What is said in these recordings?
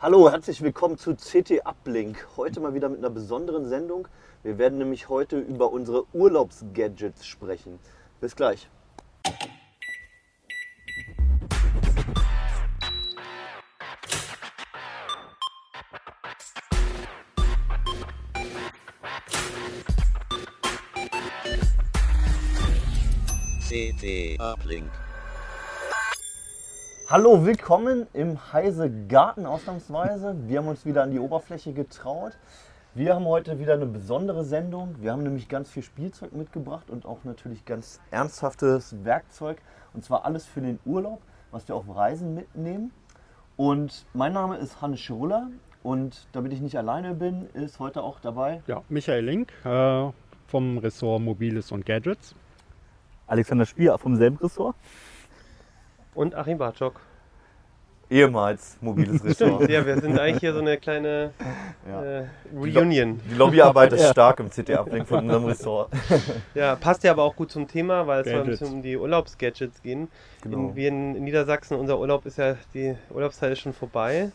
Hallo, herzlich willkommen zu CT Uplink. Heute mal wieder mit einer besonderen Sendung. Wir werden nämlich heute über unsere Urlaubsgadgets sprechen. Bis gleich. CT Uplink. Hallo, willkommen im Heise Garten ausnahmsweise. Wir haben uns wieder an die Oberfläche getraut. Wir haben heute wieder eine besondere Sendung. Wir haben nämlich ganz viel Spielzeug mitgebracht und auch natürlich ganz ernsthaftes Werkzeug. Und zwar alles für den Urlaub, was wir auf Reisen mitnehmen. Und mein Name ist Hannes Schirulla und damit ich nicht alleine bin, ist heute auch dabei Ja, Michael Link äh, vom Ressort Mobiles und Gadgets. Alexander Spier vom selben Ressort. Und Achim Bartschok. ehemals mobiles Ressort. Ja, wir sind eigentlich hier so eine kleine Ja. äh, Reunion. Die Lobbyarbeit ist stark im CT Uplink von unserem Ressort. Ja, passt ja aber auch gut zum Thema, weil es ein bisschen um die Urlaubsgadgets gehen. Genau. In, wir in, in Niedersachsen, unser Urlaub ist ja, die Urlaubszeit ist schon vorbei.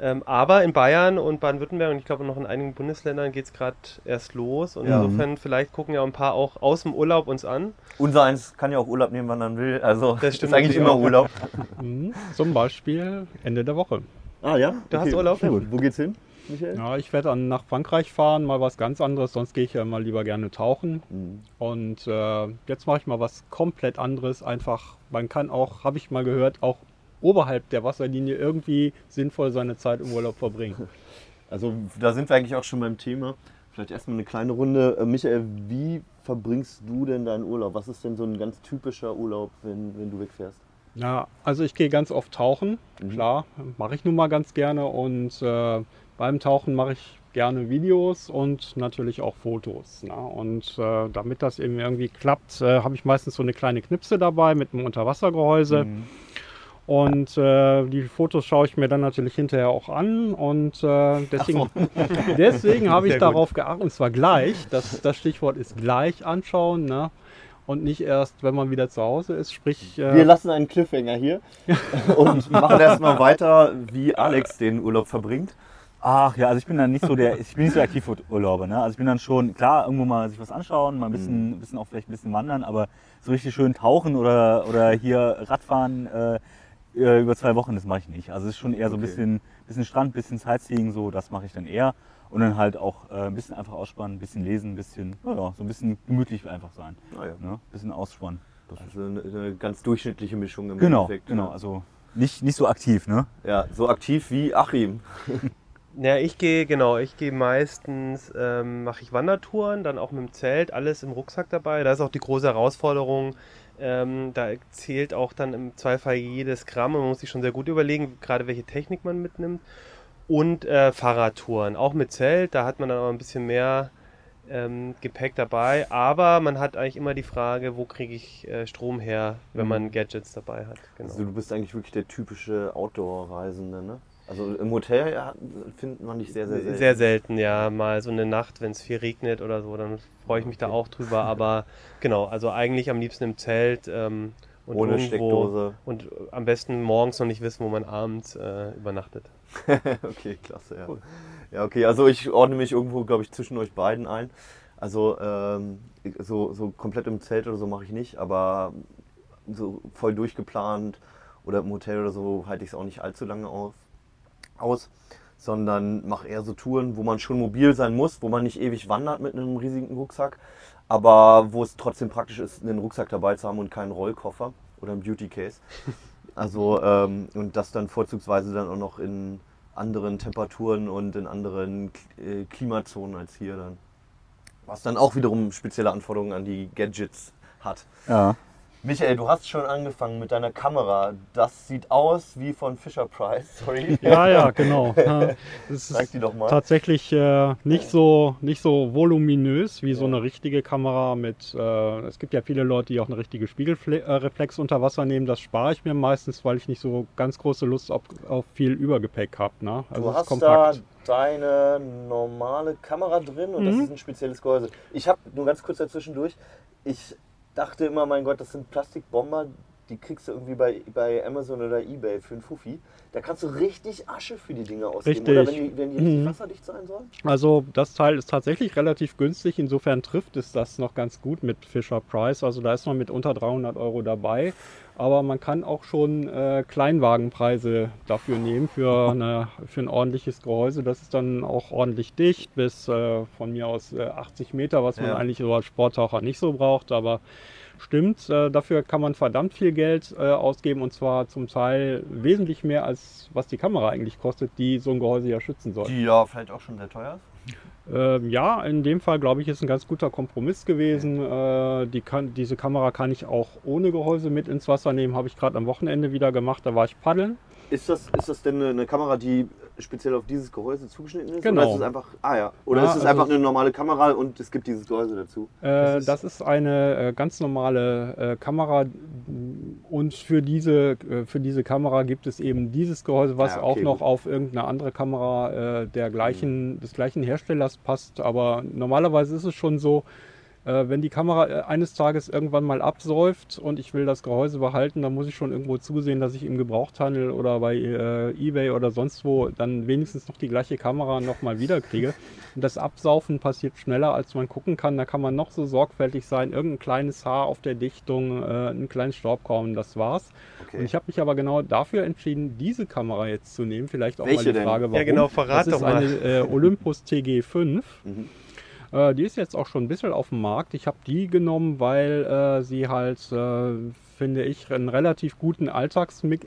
Ähm, aber in Bayern und Baden-Württemberg und ich glaube noch in einigen Bundesländern geht es gerade erst los. Und Ja. insofern vielleicht gucken ja ein paar auch aus dem Urlaub uns an. Unser eins kann ja auch Urlaub nehmen, wann er will. Also Das stimmt ist eigentlich immer auch. Urlaub. Mhm. Zum Beispiel Ende der Woche. Ah ja? Du hast Urlaub? Sehr gut. Wo geht's hin, Michael? Ja, ich werde dann nach Frankreich fahren, mal was ganz anderes, sonst gehe ich ja immer lieber gerne tauchen. Mhm. Und äh, jetzt mache ich mal was komplett anderes. Einfach, man kann auch, habe ich mal gehört, auch oberhalb der Wasserlinie irgendwie sinnvoll seine Zeit im Urlaub verbringen. Also da sind wir eigentlich auch schon beim Thema. Vielleicht erstmal eine kleine Runde. Äh, Michael, wie verbringst du denn deinen Urlaub? Was ist denn so ein ganz typischer Urlaub, wenn, wenn du wegfährst? Ja, also ich gehe ganz oft tauchen, Mhm. klar, mache ich nun mal ganz gerne. Und äh, beim Tauchen mache ich gerne Videos und natürlich auch Fotos. Ne? Und äh, damit das eben irgendwie klappt, äh, habe ich meistens so eine kleine Knipse dabei mit einem Unterwassergehäuse. Mhm. Und äh, die Fotos schaue ich mir dann natürlich hinterher auch an. Und äh, deswegen, deswegen habe ich Sehr gut. darauf geachtet, und zwar gleich, das, das Stichwort ist gleich anschauen. Ne? Und nicht erst, wenn man wieder zu Hause ist. Sprich, äh, Wir lassen einen Cliffhanger hier und machen erstmal weiter, wie Alex den Urlaub verbringt. Ach ja, also ich bin dann nicht so der, ich bin nicht so aktiv für Urlaube. Ne? Also ich bin dann schon, klar, irgendwo mal sich was anschauen, mal ein bisschen, ein bisschen auch vielleicht ein bisschen wandern, aber so richtig schön tauchen oder, oder hier Radfahren äh, äh, über zwei Wochen, das mache ich nicht. Also es ist schon eher so ein Okay. bisschen, bisschen Strand, bisschen Sightseeing, so, das mache ich dann eher. Und dann halt auch äh, ein bisschen einfach ausspannen, ein bisschen lesen, ein bisschen, naja, so ein bisschen gemütlich einfach sein. Naja, Ne? Ein bisschen ausspannen. Das ist- also eine, eine ganz durchschnittliche Mischung im Genau, Endeffekt. genau. Ja. Also nicht, nicht so aktiv, ne? Ja, so aktiv wie Achim. Ja, ich gehe, genau, ich gehe meistens, ähm, mache ich Wandertouren, dann auch mit dem Zelt, alles im Rucksack dabei. Da ist auch die große Herausforderung, ähm, da zählt auch dann im Zweifel jedes Gramm und man muss sich schon sehr gut überlegen, gerade welche Technik man mitnimmt. Und äh, Fahrradtouren, auch mit Zelt, da hat man dann aber ein bisschen mehr ähm, Gepäck dabei, aber man hat eigentlich immer die Frage, wo kriege ich äh, Strom her, wenn man Gadgets dabei hat. Genau. Also du bist eigentlich wirklich der typische Outdoor-Reisende, ne? Also im Hotel ja, findet man dich sehr, sehr selten. Sehr selten, ja. Mal so eine Nacht, wenn es viel regnet oder so, dann freue ich mich da auch drüber. Aber genau, also eigentlich am liebsten im Zelt. Ähm, und Ohne irgendwo- Steckdose. Und am besten morgens noch nicht wissen, wo man abends äh, übernachtet. okay, klasse, ja. Ja, okay, also ich ordne mich irgendwo, glaube ich, zwischen euch beiden ein. Also ähm, so, so komplett im Zelt oder so mache ich nicht, aber so voll durchgeplant oder im Hotel oder so halte ich es auch nicht allzu lange aus, aus sondern mache eher so Touren, wo man schon mobil sein muss, wo man nicht ewig wandert mit einem riesigen Rucksack, aber wo es trotzdem praktisch ist, einen Rucksack dabei zu haben und keinen Rollkoffer oder einen Beauty Case. Also ähm, und das dann vorzugsweise dann auch noch in anderen Temperaturen und in anderen äh, Klimazonen als hier dann. Was dann auch wiederum spezielle Anforderungen an die Gadgets hat. Ja. Michael, du hast schon angefangen mit deiner Kamera. Das sieht aus wie von Fisher Price. Sorry. Ja, ja, genau. Ja, Es Zeig die doch mal. tatsächlich äh, nicht, so, nicht so voluminös wie so eine richtige Kamera mit. Äh, es gibt ja viele Leute, die auch eine richtige Spiegelreflex unter Wasser nehmen. Das spare ich mir meistens, weil ich nicht so ganz große Lust auf, auf viel Übergepäck habe. Ne? Also Du hast kompakt. da deine normale Kamera drin und das Mhm. ist ein spezielles Gehäuse. Ich habe nur ganz kurz dazwischen durch. Ich dachte immer, mein Gott, das sind Plastikbomber, die kriegst du irgendwie bei, bei Amazon oder Ebay für einen Fuffi. Da kannst du richtig Asche für die Dinge ausgeben. Richtig. Oder wenn die, wenn die Mhm. wasserdicht sein sollen? Also das Teil ist tatsächlich relativ günstig. Insofern trifft es das noch ganz gut mit Fisher Price. Also da ist man mit unter 300 Euro dabei. Aber man kann auch schon äh, Kleinwagenpreise dafür nehmen für, eine, für ein ordentliches Gehäuse. Das ist dann auch ordentlich dicht bis äh, von mir aus äh, 80 Meter, was man Ja. eigentlich so als Sporttaucher nicht so braucht. Aber stimmt, äh, dafür kann man verdammt viel Geld äh, ausgeben und zwar zum Teil wesentlich mehr als was die Kamera eigentlich kostet, die so ein Gehäuse ja schützen soll. Die ja vielleicht auch schon sehr teuer ist. Ähm, ja, in dem Fall glaube ich, ist ein ganz guter Kompromiss gewesen. Äh, die kann, diese Kamera kann ich auch ohne Gehäuse mit ins Wasser nehmen. Habe ich gerade am Wochenende wieder gemacht. Da war ich paddeln. Ist das, ist das denn eine, eine Kamera, die speziell auf dieses Gehäuse zugeschnitten ist? Genau. Oder ist es einfach, ah ja, oder Ja, ist es also einfach eine normale Kamera und es gibt dieses Gehäuse dazu? Äh, ist- das ist eine äh, ganz normale äh, Kamera und für diese, äh, für diese Kamera gibt es eben dieses Gehäuse, was Ah, auch okay, noch gut. auf irgendeine andere Kamera äh, der gleichen, des gleichen Herstellers passt. Aber normalerweise ist es schon so, wenn die Kamera äh, eines Tages irgendwann mal absäuft und ich will das Gehäuse behalten, dann muss ich schon irgendwo zusehen, dass ich im Gebrauchthandel oder bei äh, eBay oder sonst wo dann wenigstens noch die gleiche Kamera nochmal wiederkriege. Und das Absaufen passiert schneller, als man gucken kann. Da kann man noch so sorgfältig sein. Irgendein kleines Haar auf der Dichtung, äh, einen kleinen Staubkorn, das war's. Okay. Und ich habe mich aber genau dafür entschieden, diese Kamera jetzt zu nehmen. Vielleicht auch Welche mal die denn? Frage, warum. Ja, genau, verrat das ist doch mal. eine äh, Olympus TG5. Mhm. Äh, die ist jetzt auch schon ein bisschen auf dem Markt. Ich habe die genommen, weil äh, sie halt, äh, finde ich, einen relativ guten Alltagsmix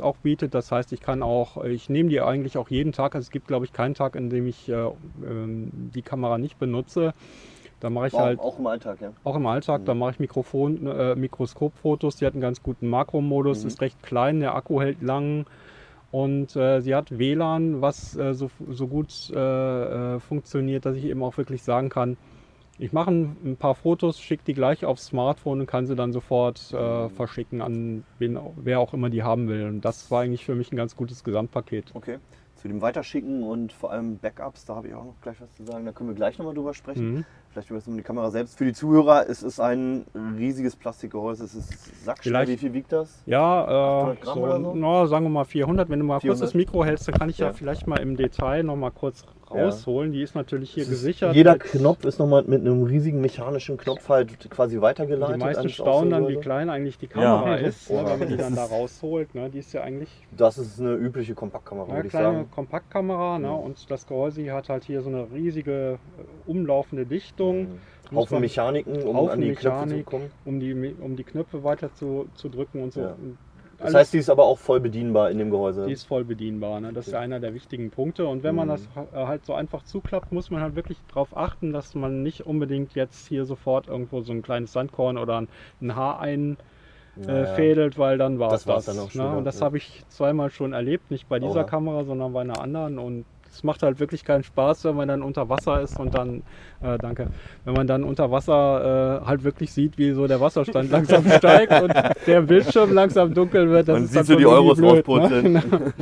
äh, auch bietet. Das heißt, ich kann auch, ich nehme die eigentlich auch jeden Tag. Also es gibt, glaube ich, keinen Tag, in dem ich äh, ähm, die Kamera nicht benutze. Da mache ich Auch, halt auch im Alltag, ja. auch im Alltag, da mache ich Mikrofon, äh, Mikroskopfotos. Die hat einen ganz guten Makromodus, Mhm. ist recht klein, der Akku hält lang und äh, sie hat WLAN, was äh, so, so gut äh, äh, funktioniert, dass ich eben auch wirklich sagen kann, ich mache ein, ein paar Fotos, schicke die gleich aufs Smartphone und kann sie dann sofort äh, verschicken an wen, wer auch immer die haben will. Und das war eigentlich für mich ein ganz gutes Gesamtpaket. Okay. Zu dem Weiterschicken und vor allem Backups, da habe ich auch noch gleich was zu sagen. Da können wir gleich nochmal drüber sprechen. Mhm. Vielleicht über die Kamera selbst. Für die Zuhörer, es ist ein riesiges Plastikgehäuse. Es ist sackschwer. Wie viel wiegt das? Ja, äh, 800 Gramm so, so? na, sagen wir mal 400. Wenn du mal kurz 400? das Mikro hältst, dann kann ich ja, Ja. vielleicht mal im Detail noch mal kurz Ja. rausholen. Die ist natürlich hier ist- gesichert. Jeder Knopf ist nochmal mit einem riesigen mechanischen Knopf halt quasi weitergeleitet. Die meisten staunen dann, wie klein eigentlich die Kamera Ja. ist, ne, wenn man die dann da rausholt. Ne, die ist ja eigentlich Das ist eine übliche Kompaktkamera, würde ich kleine sagen. Kompaktkamera. Ne, Mhm. und das Gehäuse hat halt hier so eine riesige äh, umlaufende Dichtung. Muss Haufen Mechaniken, um Haufen an die Knöpfe zu Mechanik. kommen. um die, um die Knöpfe weiter zu, zu drücken und so. Ja. Das heißt, die ist aber auch voll bedienbar in dem Gehäuse. Die ist voll bedienbar. Ne? Das ist ja einer der wichtigen Punkte. Und wenn man Mhm. das äh, halt so einfach zuklappt, muss man halt wirklich darauf achten, dass man nicht unbedingt jetzt hier sofort irgendwo so ein kleines Sandkorn oder ein, ein Haar einfädelt, Ja, ja. fädelt, weil dann war es Das das. dann auch schon, ne? Und das Ja. habe ich zweimal schon erlebt. Nicht bei dieser Oha. Kamera, sondern bei einer anderen. Und es macht halt wirklich keinen Spaß, wenn man dann unter Wasser ist und dann, äh, danke, wenn man dann unter Wasser äh, halt wirklich sieht, wie so der Wasserstand langsam steigt und der Bildschirm langsam dunkel wird. Das Man ist sieht dann so die Euros blöd. Ne?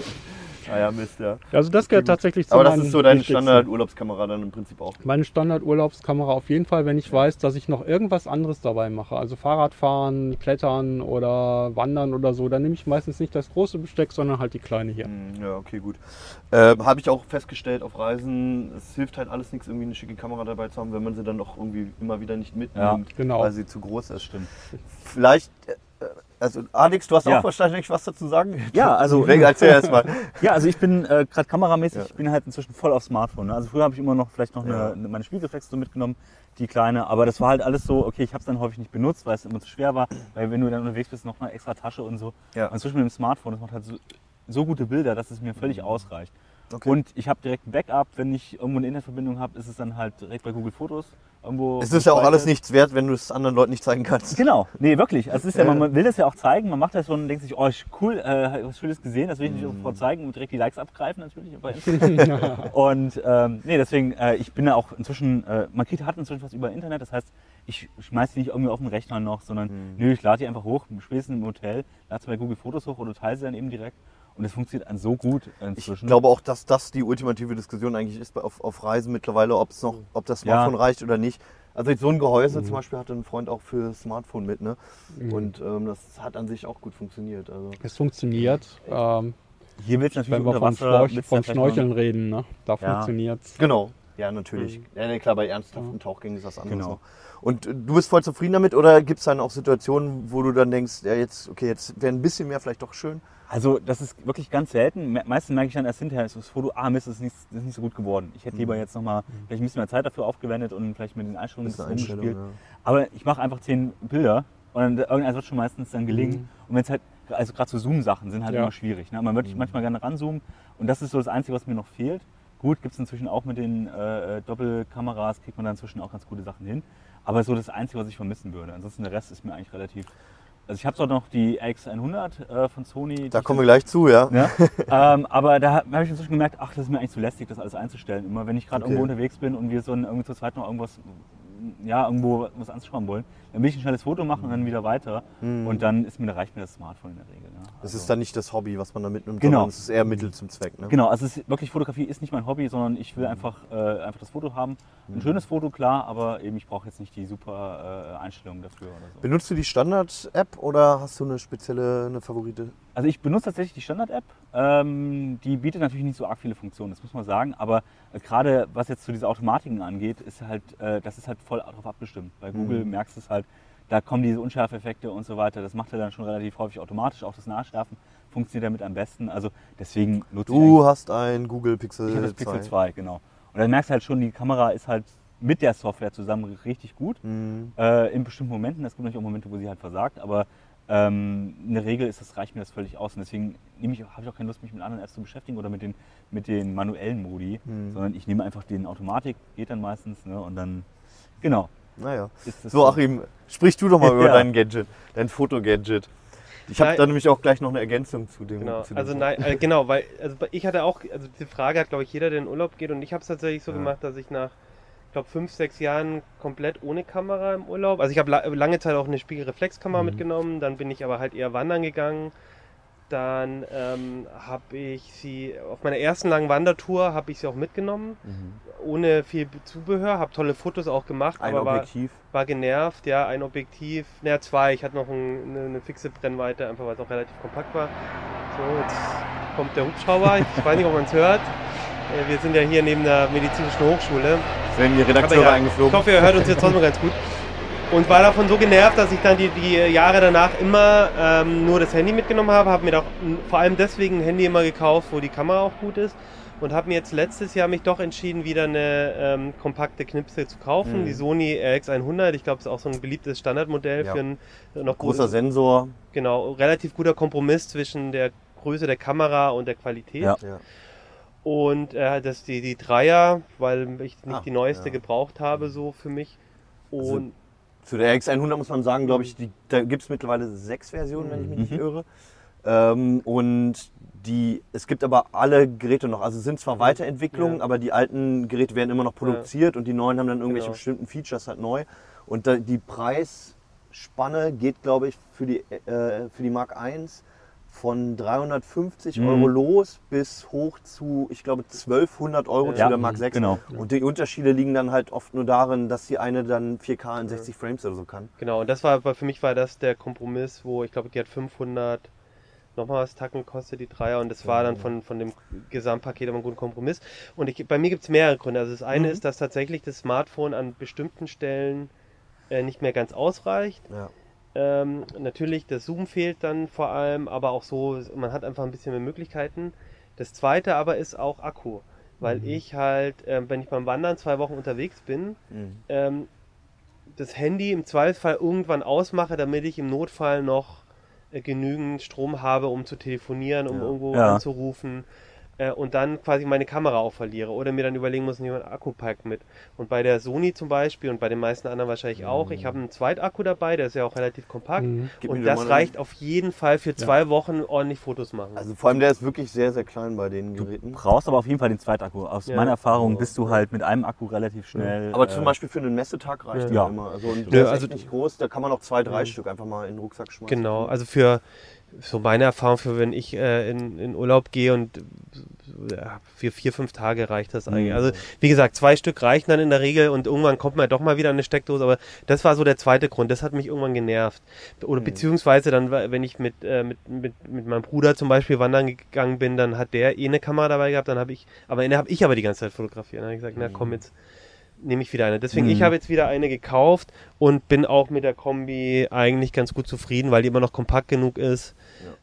Ah ja, Mist, ja. Also das gehört tatsächlich zu Aber das ist so deine. Standard-Urlaubskamera dann im Prinzip auch. Meine Standard-Urlaubskamera auf jeden Fall, wenn ich weiß, dass ich noch irgendwas anderes dabei mache. Also Fahrradfahren, Klettern oder Wandern oder so. Dann nehme ich meistens nicht das große Besteck, sondern halt die kleine hier. Hm, Ja, okay, gut. Ähm, Habe ich auch festgestellt auf Reisen, es hilft halt alles nichts, irgendwie eine schicke Kamera dabei zu haben, wenn man sie dann doch irgendwie immer wieder nicht mitnimmt, Ja, genau. weil sie zu groß ist. Stimmt. Vielleicht, äh, also Alex, du hast Ja. auch wahrscheinlich was dazu sagen? Ja, also- Erzähl erst mal. Ja, also ich bin äh, gerade kameramäßig, Ja. ich bin halt inzwischen voll auf Smartphone. Ne? Also früher habe ich immer noch vielleicht noch Ja. eine, meine Spiegelreflex so mitgenommen, die kleine, aber das war halt alles so, okay, ich habe es dann häufig nicht benutzt, weil es immer zu schwer war, weil wenn du dann unterwegs bist, noch eine extra Tasche und so. Ja. Und inzwischen mit dem Smartphone, das macht halt so, so gute Bilder, dass es mir völlig ausreicht. Okay. Und ich habe direkt ein Backup. Wenn ich irgendwo eine Internetverbindung habe, ist es dann halt direkt bei Google Fotos. Irgendwo Es ist ja auch alles nichts wert, wenn du es anderen Leuten nicht zeigen kannst. Genau, nee, wirklich. Also es ist ja, man will das ja auch zeigen, man macht das schon und denkt sich, oh, ich- cool, äh, was Schönes gesehen, das will ich nicht Mhm. sofort zeigen und direkt die Likes abgreifen natürlich und ähm, nee, deswegen, äh, ich bin ja auch inzwischen, äh, man kriegt, hat inzwischen was über Internet, das heißt, ich schmeiß die nicht irgendwie auf den Rechner noch, sondern Mhm. nö, ich lade die einfach hoch, spätestens im Hotel, lade sie bei Google Fotos hoch oder teile sie dann eben direkt. Und es funktioniert dann so gut Ich inzwischen. glaube auch, dass das die ultimative Diskussion eigentlich ist auf, auf Reisen mittlerweile, ob es noch, ob das Ja. Smartphone reicht oder nicht. Also so ein Gehäuse zum Beispiel hatte ein Freund auch für Smartphone mit, ne? Und ähm, das hat an sich auch gut funktioniert. Also Es funktioniert. Ähm, Hier wird es natürlich wenn wir vom, Schnorch, vom Schnorcheln reden, ne? da Ja. funktioniert es. genau. Ja, natürlich. Ja, nee, klar, bei ernsthaften Tauchgängen ist das anders. Genau. noch. Und äh, du bist voll zufrieden damit oder gibt es dann auch Situationen, wo du dann denkst, ja jetzt, okay, jetzt wäre ein bisschen mehr vielleicht doch schön? Also das ist wirklich ganz selten. Me- Meistens merke ich dann erst hinterher, ist das Foto, ah Mist, das ist nicht, das ist nicht so gut geworden. Ich hätte lieber jetzt nochmal vielleicht ein bisschen mehr Zeit dafür aufgewendet und vielleicht mit den Einstellungen ein rumgespielt. Einstellung, Aber ich mache einfach zehn Bilder und dann, irgendeins wird schon meistens dann gelingen. Und wenn es halt, also gerade so Zoom-Sachen sind halt Ja. immer schwierig. Ne? Man würde manchmal gerne ranzoomen und das ist so das Einzige, was mir noch fehlt. Gut, gibt es inzwischen auch mit den äh, äh, Doppelkameras, kriegt man dann inzwischen auch ganz gute Sachen hin. Aber so das Einzige, was ich vermissen würde. Ansonsten der Rest ist mir eigentlich relativ... Also ich habe zwar noch die RX100 äh, von Sony. Da kommen wir gleich zu, ja. ja? ähm, aber da habe ich inzwischen gemerkt, ach, das ist mir eigentlich zu lästig, das alles einzustellen. Immer wenn ich gerade Okay. irgendwo unterwegs bin und wir so ein, irgendwie zu zweit noch irgendwas, ja, irgendwo was anschauen wollen, dann will ich ein schnelles Foto machen und dann wieder weiter. Und dann ist mir, da reicht mir das Smartphone in der Regel. Ne? Das Also- ist dann nicht das Hobby, was man da mitnimmt, Genau. sondern es ist eher Mittel zum Zweck. Ne? Genau, also es ist wirklich Fotografie ist nicht mein Hobby, sondern ich will einfach, äh, einfach das Foto haben. Ein schönes Foto, klar, aber eben ich brauche jetzt nicht die super äh, Einstellungen dafür so. Benutzt du die Standard-App oder hast du eine spezielle, eine Favorite? Also ich benutze tatsächlich die Standard-App. Ähm, die bietet natürlich nicht so arg viele Funktionen, das muss man sagen. Aber äh, gerade was jetzt zu diese Automatiken angeht, ist halt, äh, das ist halt voll darauf abgestimmt. Bei Google merkst du es halt, da kommen diese Unschärfeffekte und so weiter. Das macht er dann schon relativ häufig automatisch. Auch das Nachschärfen funktioniert damit am besten. Also deswegen nutze ich Du hast ein Google Pixel, ich habe das Pixel 2, genau. Und dann merkst du halt schon, die Kamera ist halt mit der Software zusammen richtig gut. Mhm. Äh, in bestimmten Momenten, es gibt natürlich auch Momente, wo sie halt versagt, aber ähm, in der Regel ist das, reicht mir das völlig aus. Und deswegen nehme ich, habe ich auch keine Lust, mich mit anderen Apps zu beschäftigen oder mit den, mit den manuellen Modi, Mhm. sondern ich nehme einfach den Automatik, geht dann meistens, ne, und dann, genau. Naja. Ist das So, Achim, sprich du doch mal über Ja. dein Gadget, dein Fotogadget. Ich habe da nämlich auch gleich noch eine Ergänzung zu dem. Genau, zu dem also nein, äh, genau, weil also ich hatte auch, also die Frage hat glaube ich jeder, der in Urlaub geht und ich habe es tatsächlich so Ja. gemacht, dass ich nach, ich glaube fünf, sechs Jahren komplett ohne Kamera im Urlaub, also ich habe la lange Zeit auch eine Spiegelreflexkamera mitgenommen, dann bin ich aber halt eher wandern gegangen, dann ähm, habe ich sie, auf meiner ersten langen Wandertour habe ich sie auch mitgenommen, ohne viel Zubehör, habe tolle Fotos auch gemacht, Ein aber war, Objektiv. war genervt, ja, ein Objektiv, naja, zwei, ich hatte noch ein, eine, eine fixe Brennweite, einfach weil es auch relativ kompakt war. So, jetzt kommt der Hubschrauber, ich weiß nicht, ob man es hört. Äh, Wir sind ja hier neben der medizinischen Hochschule. Werden die Redakteure ja, eingeflogen. Ich hoffe, ihr hört uns jetzt trotzdem ganz gut. Und war davon so genervt, dass ich dann die, die Jahre danach immer ähm, nur das Handy mitgenommen habe. Habe mir doch vor allem deswegen ein Handy immer gekauft, wo die Kamera auch gut ist. Und habe mir jetzt letztes Jahr mich doch entschieden, wieder eine ähm, kompakte Knipse zu kaufen. Mhm. Die Sony RX100. Ich glaube, das ist auch so ein beliebtes Standardmodell Ja. für ein noch Großer gut- Sensor. Genau, relativ guter Kompromiss zwischen der Größe der Kamera und der Qualität. Ja. Ja. Und äh, das die, die Dreier, weil ich nicht Ah, die neueste ja. gebraucht habe, so für mich. Also Und Zu der X100 muss man sagen, glaube ich, die, da gibt es mittlerweile sechs Versionen, wenn ich mich nicht Mhm. irre. Ähm, und die, es gibt aber alle Geräte noch. Also es sind zwar Weiterentwicklungen, Ja. aber die alten Geräte werden immer noch produziert und die neuen haben dann irgendwelche Genau. bestimmten Features halt neu. Und da, die Preisspanne geht, glaube ich, für die, äh, für die Mark I von 350 Mhm. Euro los bis hoch zu, ich glaube, 1200 Euro Ja. zu der Mark 6. Genau. Und die Unterschiede liegen dann halt oft nur darin, dass die eine dann 4K in 60 Frames oder so kann. genau, und das war für mich war das der Kompromiss, wo ich glaube, die hat 500 nochmal was Tacken kostet, die Dreier. Und das war dann von, von dem Gesamtpaket aber ein guter Kompromiss. Und ich, bei mir gibt es mehrere Gründe. Also das eine Mhm. ist, dass tatsächlich das Smartphone an bestimmten Stellen äh, nicht mehr ganz ausreicht. Ja. Ähm, natürlich, der Zoom fehlt dann vor allem, aber auch so, man hat einfach ein bisschen mehr Möglichkeiten. Das zweite aber ist auch Akku, weil Mhm. ich halt, ähm, wenn ich beim Wandern zwei Wochen unterwegs bin, Mhm. ähm, das Handy im Zweifelsfall irgendwann ausmache, damit ich im Notfall noch äh, genügend Strom habe, um zu telefonieren, um Ja. irgendwo Ja. anzurufen. Äh, und dann quasi meine Kamera auch verliere oder mir dann überlegen muss, nehme ich einen Akkupack mit. Und bei der Sony zum Beispiel und bei den meisten anderen wahrscheinlich auch, ich habe einen Zweitakku dabei, der ist ja auch relativ kompakt Mhm. Und das reicht auf jeden Fall für zwei Wochen ordentlich Fotos machen. Also vor allem der ist wirklich sehr, sehr klein bei den Geräten. brauchst aber auf jeden Fall den Zweitakku. Aus Ja. meiner Erfahrung bist du halt mit einem Akku relativ schnell. Aber äh, zum Beispiel für einen Messetag reicht Ja. der immer. Also, und Nö, der ist also- nicht groß, da kann man auch zwei, drei Stück einfach mal in den Rucksack schmeißen. Genau, also für so meine Erfahrung für wenn ich äh, in, in Urlaub gehe und ja, für vier, fünf Tage reicht das eigentlich. Mhm. Also wie gesagt, zwei Stück reichen dann in der Regel und irgendwann kommt man doch mal wieder an eine Steckdose, aber das war so der zweite Grund, das hat mich irgendwann genervt. Oder beziehungsweise dann, wenn ich mit, äh, mit, mit, mit meinem Bruder zum Beispiel wandern gegangen bin, dann hat der eh eine Kamera dabei gehabt, dann habe ich, aber in der habe ich aber die ganze Zeit fotografiert. Dann habe ich gesagt, na komm jetzt nehme ich wieder eine. Deswegen, ich habe jetzt wieder eine gekauft und bin auch mit der Kombi eigentlich ganz gut zufrieden, weil die immer noch kompakt genug ist,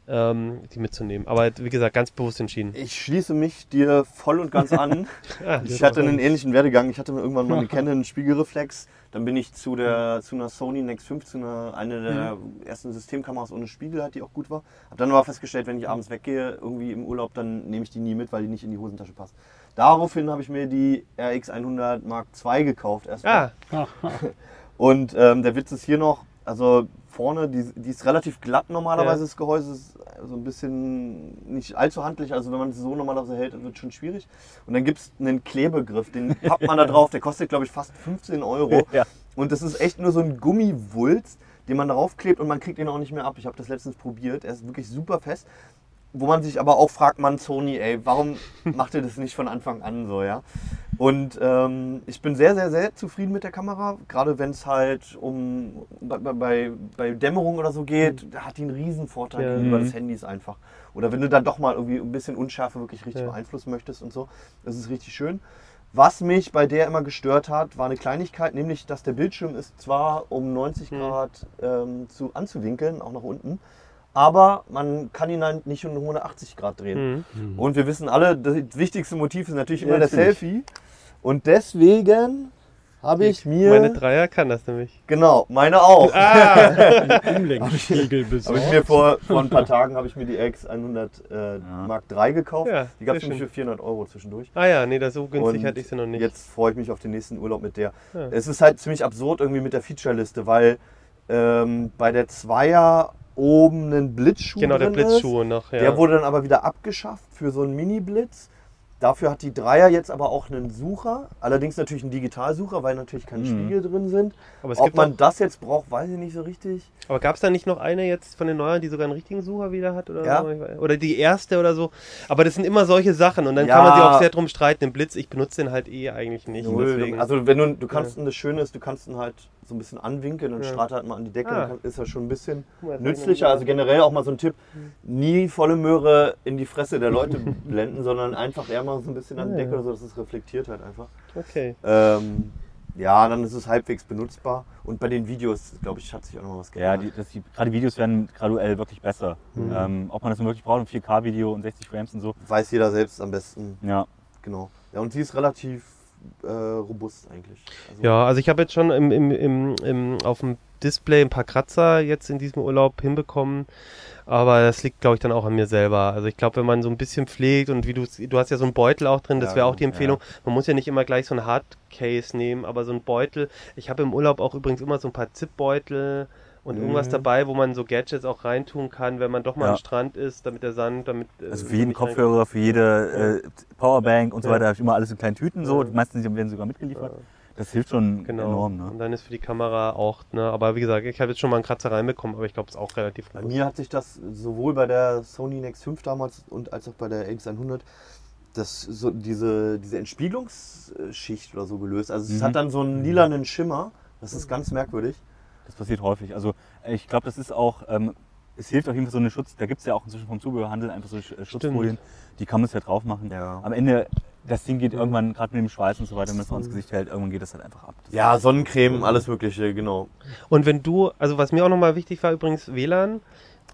ähm, die mitzunehmen. Aber wie gesagt, ganz bewusst entschieden. Ich schließe mich dir voll und ganz an. Ah, Ich hatte einen ähnlichen Werdegang. Ich hatte irgendwann mal eine Canon Spiegelreflex. Dann bin ich zu, der, zu einer Sony Nex 5, zu einer, eine der ersten Systemkameras ohne Spiegel, hat die auch gut war. Hab dann aber festgestellt, wenn ich abends weggehe, irgendwie im Urlaub, dann nehme ich die nie mit, weil die nicht in die Hosentasche passt. Daraufhin habe ich mir die RX100 Mark II gekauft erstmal. ah, Und ähm, der Witz ist hier noch, also vorne, die, die ist relativ glatt normalerweise, Ja. das Gehäuse ist so ein bisschen nicht allzu handlich, also wenn man es so normalerweise hält, wird es schon schwierig. Und dann gibt es einen Klebegriff, den pappt man da drauf, der kostet glaube ich fast 15 Euro. Ja. Und das ist echt nur so ein Gummiwulst, den man darauf klebt und man kriegt den auch nicht mehr ab. Ich habe das letztens probiert, er ist wirklich super fest. Wo man sich aber auch fragt, man Sony, ey, warum macht ihr das nicht von Anfang an so, ja? Und ähm, ich bin sehr, sehr, sehr zufrieden mit der Kamera. Gerade wenn es halt um bei, bei, bei Dämmerung oder so geht, da hat die einen riesen Vorteil Ja. gegenüber Mhm. des Handys einfach. Oder wenn du dann doch mal irgendwie ein bisschen Unschärfe wirklich richtig Ja. beeinflussen möchtest und so, das ist richtig schön. Was mich bei der immer gestört hat, war eine Kleinigkeit, nämlich dass der Bildschirm ist zwar um 90 Mhm. Grad ähm, zu, anzuwinkeln, auch nach unten, aber man kann ihn dann nicht um 180 Grad drehen. mhm. Und wir wissen alle, das wichtigste Motiv ist natürlich immer Ja, der natürlich. Selfie. Und deswegen habe ich mir. Meine Dreier kann das nämlich. genau, meine auch. Ah, Umlenkspiegel Habe ich mir vor, vor ein paar Tagen habe ich mir die X100 äh, Ja. Mark III gekauft. Ja, die gab es nämlich für 400 Euro zwischendurch. ah ja, nee, das so günstig Und hatte ich sie noch nicht. Jetzt freue ich mich auf den nächsten Urlaub mit der. Ja. Es ist halt ziemlich absurd irgendwie mit der Featureliste, weil ähm, bei der Zweier oben ein Blitzschuh genau, der drin ist. Blitzschuh noch. Ja. Der wurde dann aber wieder abgeschafft für so einen Mini-Blitz. Dafür hat die Dreier jetzt aber auch einen Sucher, allerdings natürlich einen Digitalsucher, weil natürlich keine Mhm. Spiegel drin sind. aber es Ob gibt man das jetzt braucht, weiß ich nicht so richtig. aber gab es da nicht noch eine jetzt von den neueren, die sogar einen richtigen Sucher wieder hat oder Ja. so? Oder die erste oder so. Aber das sind immer solche Sachen und dann Ja. kann man sich auch sehr drum streiten. Den Blitz, ich benutze den halt eh eigentlich nicht. Null. deswegen. Also wenn du, du kannst, das Schöne ist, du kannst ihn halt so ein bisschen anwinkeln, dann Ja. strahlt er halt mal an die Decke, Ah. dann kann, ist er schon ein bisschen mal, nützlicher. Also generell auch mal so ein Tipp, nie volle Möhre in die Fresse der Leute blenden, sondern einfach eher mal so ein bisschen an die Ja. Decke oder so, dass es reflektiert halt einfach. Okay. Ähm, ja, dann ist es halbwegs benutzbar. Und bei den Videos, glaube ich, hat sich auch noch was Ja, geändert. die, das, die, gerade Videos werden graduell wirklich besser. Mhm. Ähm, ob man das nun wirklich braucht, ein 4K-Video und 60 Frames und so. Weiß jeder selbst am besten. Ja. Genau. Ja, und sie ist relativ äh, robust eigentlich. Also, Ja, also ich habe jetzt schon im, im, im, im, auf dem Display ein paar Kratzer jetzt in diesem Urlaub hinbekommen. Aber das liegt, glaube ich, dann auch an mir selber. Also ich glaube, wenn man so ein bisschen pflegt und wie du du hast ja so einen Beutel auch drin, das Ja, wäre auch die genau, Empfehlung. Man muss ja nicht immer gleich so ein Hardcase nehmen, aber so ein Beutel. Ich habe im Urlaub auch übrigens immer so ein paar Zipbeutel und Mhm. irgendwas dabei, wo man so Gadgets auch reintun kann, wenn man doch mal Ja. am Strand ist, damit der Sand, damit. äh, Also für jeden Kopfhörer, für jede äh, Powerbank und so weiter habe ich immer alles in kleinen Tüten so. Meistens werden sogar mitgeliefert. Das hilft schon Genau. enorm. Und Ne? dann ist für die Kamera auch, ne, aber wie gesagt, ich habe jetzt schon mal einen Kratzer reinbekommen, aber ich glaube, es ist auch relativ Bei mir hat sich das sowohl bei der Sony Nex 5 damals und als auch bei der X100 das, so diese, diese Entspiegelungsschicht oder so gelöst. Also es Mhm. hat dann so einen lilanen Schimmer. Das ist ganz merkwürdig. Das passiert häufig. Also äh, ich glaube, das ist auch, ähm, es hilft auf jeden Fall so eine Schutz, da gibt es ja auch inzwischen vom Zubehörhandel einfach so Sch- äh, Schutzfolien, die kann man ja drauf machen. Ja. Am Ende, das Ding geht irgendwann, gerade mit dem Schweiß und so weiter, wenn man es ins Gesicht hält, irgendwann geht das halt einfach ab. Das Ja, Sonnencreme, alles Mögliche, genau. Und wenn du, also was mir auch nochmal wichtig war, übrigens WLAN,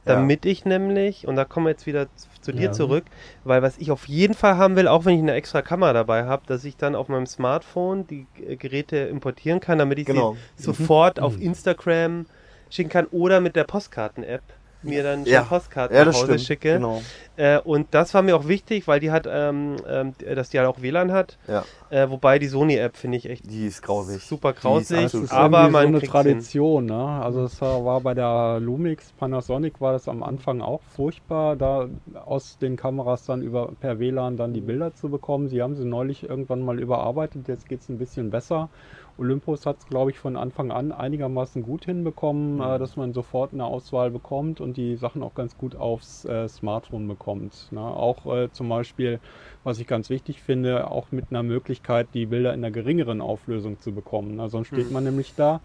Ja. damit ich nämlich, und da kommen wir jetzt wieder zu dir Ja. zurück, weil was ich auf jeden Fall haben will, auch wenn ich eine extra Kamera dabei habe, dass ich dann auf meinem Smartphone die äh, Geräte importieren kann, damit ich Genau. sie sofort auf Instagram schicken kann oder mit der Postkarten-App. Mir dann Ja. Postkarten Ja, nach das Hause stimmt. schicke. Genau. Äh, und das war mir auch wichtig, weil die hat, ähm, ähm, dass die halt auch WLAN hat. Ja, Äh, wobei die Sony-App finde ich echt die ist grausig. super ist grausig, Das absolut ist aber man so eine hin. Tradition. Ne? Also es war war bei der Lumix Panasonic war das am Anfang auch furchtbar, da aus den Kameras dann über per WLAN dann die Bilder zu bekommen. Sie haben sie neulich irgendwann mal überarbeitet, jetzt geht es ein bisschen besser. Olympus hat es, glaube ich, von Anfang an einigermaßen gut hinbekommen, äh, dass man sofort eine Auswahl bekommt und die Sachen auch ganz gut aufs äh, Smartphone bekommt. Ne? Auch äh, zum Beispiel, was ich ganz wichtig finde, auch mit einer Möglichkeit, die Bilder in einer geringeren Auflösung zu bekommen. Ne? Sonst steht man nämlich da,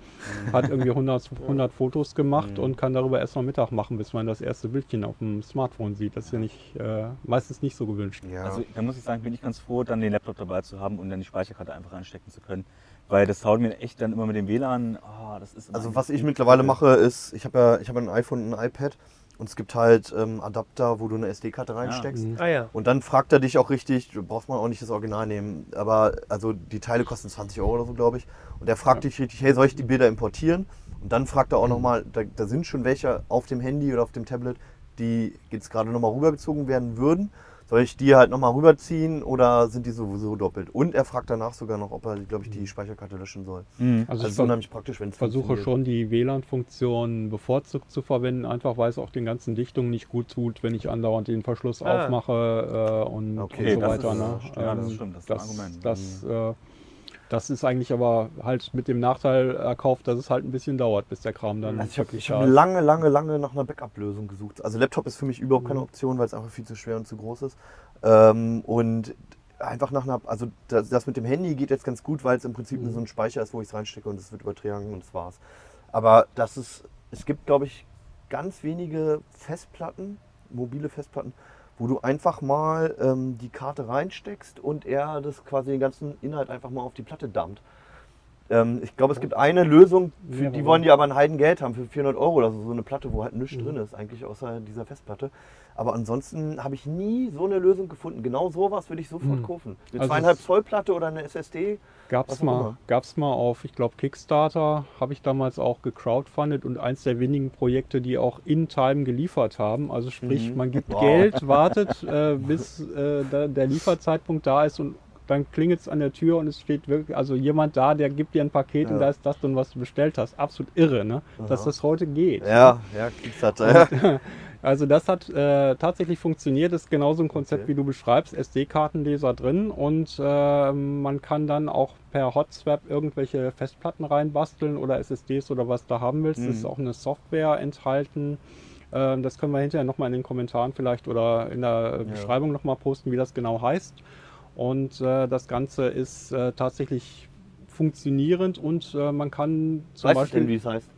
hat irgendwie 100, 100 Fotos gemacht und kann darüber erstmal Mittag machen, bis man das erste Bildchen auf dem Smartphone sieht. Das ist ja nicht, äh, meistens nicht so gewünscht. Ja. Also da muss ich sagen, bin ich ganz froh, dann den Laptop dabei zu haben und dann die Speicherkarte einfach anstecken zu können. Weil das haut mir echt dann immer mit dem WLAN, ah, das ist Also was ich mittlerweile mache, ist, ich habe ja, ich habe ein iPhone und ein iPad und es gibt halt ähm, Adapter, wo du eine SD-Karte reinsteckst. Mhm. Ah ja. Und dann fragt er dich auch richtig, du brauchst man auch nicht das Original nehmen, aber also die Teile kosten 20 Euro oder so, glaube ich. Und er fragt dich richtig, hey, soll ich die Bilder importieren? Und dann fragt er auch nochmal, da, da sind schon welche auf dem Handy oder auf dem Tablet, die jetzt gerade nochmal rübergezogen werden würden. Soll ich die halt nochmal rüberziehen oder sind die sowieso doppelt? Und er fragt danach sogar noch, ob er, glaube ich, die Speicherkarte löschen soll. Mhm. Also, Also, ich ist unheimlich praktisch, wenn es versuche schon die WLAN-Funktion bevorzugt zu verwenden, einfach weil es auch den ganzen Dichtungen nicht gut tut, wenn ich andauernd den Verschluss Ah. aufmache äh, und, Okay, und so das weiter. ist, ne? ja, das ist Ähm, stimmt, das ist ein das, Argument. Das, äh, das ist eigentlich aber halt mit dem Nachteil erkauft, dass es halt ein bisschen dauert, bis der Kram dann Also ich habe hab lange, lange, lange nach einer Backup-Lösung gesucht. Also Laptop ist für mich überhaupt Mhm. keine Option, weil es einfach viel zu schwer und zu groß ist. Ähm, und einfach nach einer, also das, das mit dem Handy geht jetzt ganz gut, weil es im Prinzip Mhm. nur so ein Speicher ist, wo ich es reinstecke und es wird übertragen und das war's. Aber das ist, es gibt glaube ich ganz wenige Festplatten, mobile Festplatten, wo du einfach mal ähm, die Karte reinsteckst und er das quasi den ganzen Inhalt einfach mal auf die Platte dumpt. Ähm, ich glaube, es gibt eine Lösung, für die Mehrere. wollen die aber ein Heidengeld haben, für 400 Euro oder so, so eine Platte, wo halt nichts Mhm. drin ist, eigentlich außer dieser Festplatte. Aber ansonsten habe ich nie so eine Lösung gefunden. Genau sowas würde ich sofort Mhm. kaufen. Eine Also zweieinhalb es- Zoll Platte oder eine SSD. Gab's was auch mal, gab's mal auf, ich glaube, Kickstarter, habe ich damals auch gecrowdfundet und eins der wenigen Projekte, die auch in Time geliefert haben. Also sprich, Mhm. man gibt Wow. Geld, wartet, äh, bis äh, der Lieferzeitpunkt da ist und dann klingelt es an der Tür und es steht wirklich, also jemand da, der gibt dir ein Paket und Ja. da ist das dann, was du bestellt hast. Absolut irre, ne? Dass das heute geht. Ja, ja, Kickstarter. Ja. Also das hat äh, tatsächlich funktioniert, ist genauso ein Konzept, Okay. wie du beschreibst, SD-Kartenleser drin und äh, man kann dann auch per Hotswap irgendwelche Festplatten reinbasteln oder SSDs oder was du haben willst. Es Mhm. ist auch eine Software enthalten. Ähm, das können wir hinterher nochmal in den Kommentaren vielleicht oder in der Beschreibung nochmal posten, wie das genau heißt. Und äh, das Ganze ist äh, tatsächlich funktionierend und äh, man kann zum Weißt Beispiel denn, wie es heißt?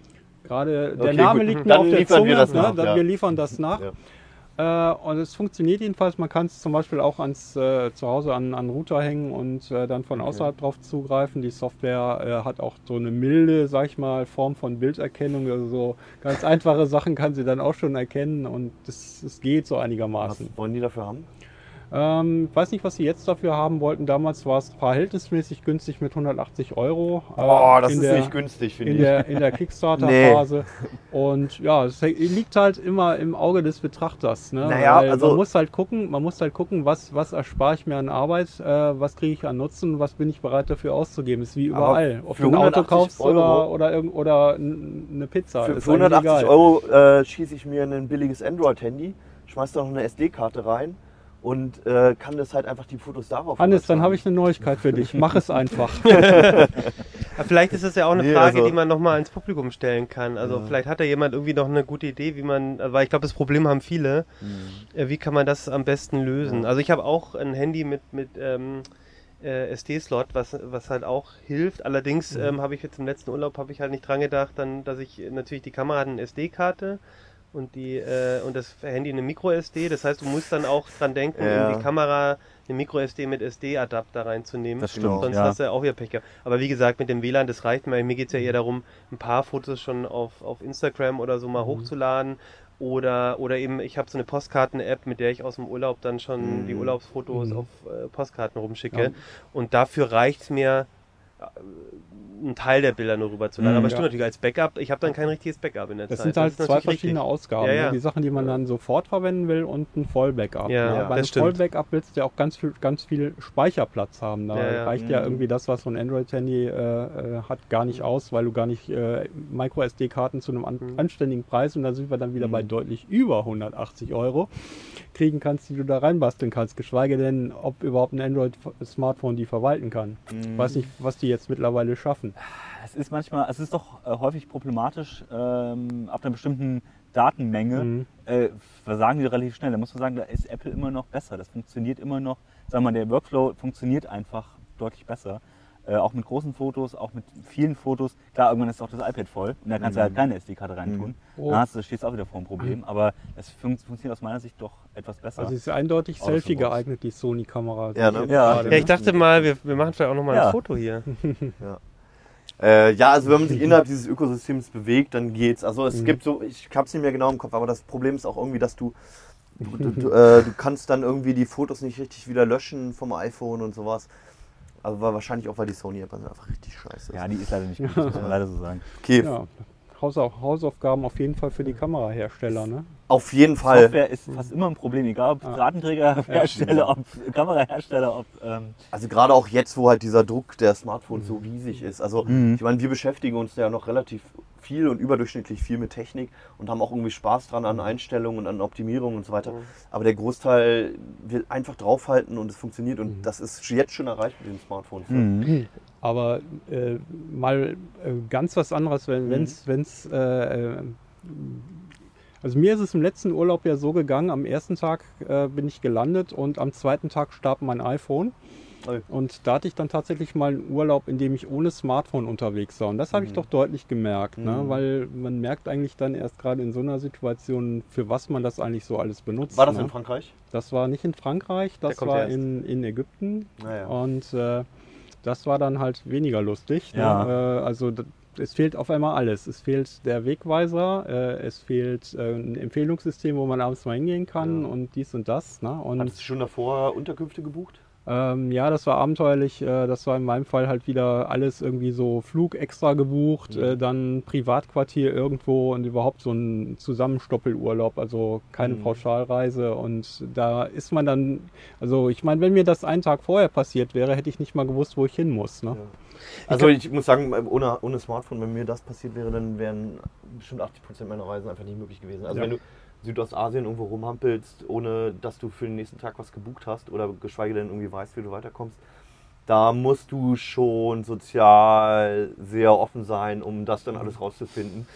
Gerade der Okay, Name gut. liegt mir auf der Zunge, wir das ne? nach, Dann ja. wir liefern das nach. Äh, und es funktioniert jedenfalls. Man kann es zum Beispiel auch ans äh, zu Hause an, an Router hängen und äh, dann von Okay. außerhalb drauf zugreifen. Die Software hat auch so eine milde, sag ich mal, Form von Bilderkennung. Also so ganz einfache Sachen kann sie dann auch schon erkennen und das geht so Was einigermaßen. wollen die dafür haben? Ähm, weiß nicht, was sie jetzt dafür haben wollten. Damals war es verhältnismäßig günstig mit 180 Euro. äh, Oh, das ist der- nicht günstig, finde in ich. der, in der Kickstarter-Phase. Und ja, es liegt halt immer im Auge des Betrachters. Ne? Naja, Weil also- man muss halt gucken, man muss halt gucken, was, was erspare ich mir an Arbeit, äh, was kriege ich an Nutzen, was bin ich bereit dafür auszugeben. Ist wie überall. Ob du ein Auto 180 kaufst oder, Euro- oder, oder n- eine Pizza. Für, für eigentlich 180 egal. Euro äh, schieße ich mir ein billiges Android-Handy, schmeiß da noch eine SD-Karte rein und äh, kann das halt einfach die Fotos darauf Hannes, dann habe ich eine Neuigkeit für dich. Mach es einfach. Vielleicht ist es ja auch eine Nee, Frage, also- die man nochmal ins Publikum stellen kann. Also Ja. vielleicht hat da jemand irgendwie noch eine gute Idee, wie man, weil ich glaube, das Problem haben viele. Äh, Wie kann man das am besten lösen? Mhm. Ja. Also ich habe auch ein Handy mit, mit ähm, äh, SD-Slot, was, was halt auch hilft. Allerdings Mhm. ähm, habe ich jetzt im letzten Urlaub habe ich halt nicht dran gedacht, dann, dass ich natürlich die Kamera hat eine SD-Karte und die äh, und das Handy eine Micro SD. Das heißt, du musst dann auch dran denken, Ja. um die Kamera eine Micro SD mit SD-Adapter reinzunehmen. Das stimmt. Sonst ja. hast du ja auch wieder Pech gehabt. Aber wie gesagt, mit dem WLAN, das reicht mir. Mir geht es ja eher darum, ein paar Fotos schon auf, auf Instagram oder so mal hochzuladen. Oder, oder eben, ich habe so eine Postkarten-App, mit der ich aus dem Urlaub dann schon Mhm. die Urlaubsfotos Mhm. auf äh, Postkarten rumschicke. Ja. Und dafür reicht es mir, einen Teil der Bilder nur rüberzuladen. Mhm. Aber Ja. stimmt natürlich als Backup. Ich habe dann kein richtiges Backup in der Das Zeit. sind halt ist zwei natürlich verschiedene richtig. Ausgaben. Ja, ne? ja. Die Sachen, die man dann sofort verwenden will und ein Vollbackup. Ja, ne? ja, Bei einem das. Vollbackup willst du ja auch ganz viel, ganz viel Speicherplatz haben. Da Ja, ja. reicht ja Mhm. irgendwie das, was so ein Android-Handy äh, äh, hat, gar nicht aus, weil du gar nicht äh, Micro-SD-Karten zu einem an Mhm. anständigen Preis und dann sind wir dann wieder Mhm. bei deutlich über 180 Euro kriegen kannst, die du da reinbasteln kannst. Geschweige denn, ob überhaupt ein Android-Smartphone die verwalten kann. Ich weiß nicht, was die jetzt mittlerweile schaffen. Es ist manchmal, es ist doch äh, häufig problematisch, ähm, ab einer bestimmten Datenmenge Mhm. äh, versagen die relativ schnell. Da muss man sagen, da ist Apple immer noch besser. Das funktioniert immer noch. Sagen wir mal, der Workflow funktioniert einfach deutlich besser. Äh, auch mit großen Fotos, auch mit vielen Fotos. Klar, irgendwann ist auch das iPad voll und da kannst du halt keine SD-Karte reintun. Oh. Dann hast du, stehst du auch wieder vor einem Problem. Aber es fun funktioniert aus meiner Sicht doch etwas besser. Also es ist eindeutig Selfie geeignet, die Sony-Kamera. Ja, ne? Ja. Ja, ich dachte mal, wir, wir machen vielleicht auch nochmal Ja. ein Foto hier. Äh, ja, also wenn man sich innerhalb dieses Ökosystems bewegt, dann geht's. Also es Mhm. gibt so, ich hab's nicht mehr genau im Kopf, aber das Problem ist auch irgendwie, dass du du, du, du, äh, du kannst dann irgendwie die Fotos nicht richtig wieder löschen vom iPhone und sowas. Also war wahrscheinlich auch, weil die Sony-App einfach richtig scheiße ist. ja, die ist leider nicht gut, das muss man leider so sagen. Okay, Ja, Hausa- Hausaufgaben auf jeden Fall für die Kamerahersteller. Ne? auf jeden Fall. Software ist fast immer ein Problem, egal ob Ah. Datenträgerhersteller, ob Kamerahersteller, ob. Ähm, Also gerade auch jetzt, wo halt dieser Druck der Smartphones so riesig ist. Also Mhm. ich meine, wir beschäftigen uns ja noch relativ viel und überdurchschnittlich viel mit Technik und haben auch irgendwie Spaß dran an Einstellungen und an Optimierungen und so weiter. Aber der Großteil will einfach draufhalten und es funktioniert und das ist jetzt schon erreicht mit den Smartphones. Mhm. Aber äh, mal äh, ganz was anderes, wenn Mhm. es, wenn's, äh, äh, also mir ist es im letzten Urlaub ja so gegangen, am ersten Tag äh, bin ich gelandet und am zweiten Tag starb mein iPhone. Und da hatte ich dann tatsächlich mal einen Urlaub, in dem ich ohne Smartphone unterwegs war. Und das habe ich Mhm. doch deutlich gemerkt, ne? Mhm. weil man merkt eigentlich dann erst gerade in so einer Situation, für was man das eigentlich so alles benutzt. War das ne? in Frankreich? Das war nicht in Frankreich, das war erst. in, in Ägypten. Naja. Und äh, das war dann halt weniger lustig. Ja. Ne? Äh, also es fehlt auf einmal alles. Es fehlt der Wegweiser, äh, es fehlt äh, ein Empfehlungssystem, wo man abends mal hingehen kann Ja. und dies und das. Ne? Und Hattest du schon davor Unterkünfte gebucht? Ähm, ja, das war abenteuerlich. Äh, das war in meinem Fall halt wieder alles irgendwie so Flug extra gebucht, Mhm. äh, dann Privatquartier irgendwo und überhaupt so ein Zusammenstoppelurlaub, also keine Mhm. Pauschalreise. Und da ist man dann, also ich meine, wenn mir das einen Tag vorher passiert wäre, hätte ich nicht mal gewusst, wo ich hin muss. Ne? Ja. Also ich muss sagen, ohne, ohne Smartphone, wenn mir das passiert wäre, dann wären bestimmt 80% meiner Reisen einfach nicht möglich gewesen. Also Ja. wenn du Südostasien irgendwo rumhampelst, ohne dass du für den nächsten Tag was gebucht hast oder geschweige denn irgendwie weißt, wie du weiterkommst, da musst du schon sozial sehr offen sein, um das dann alles rauszufinden.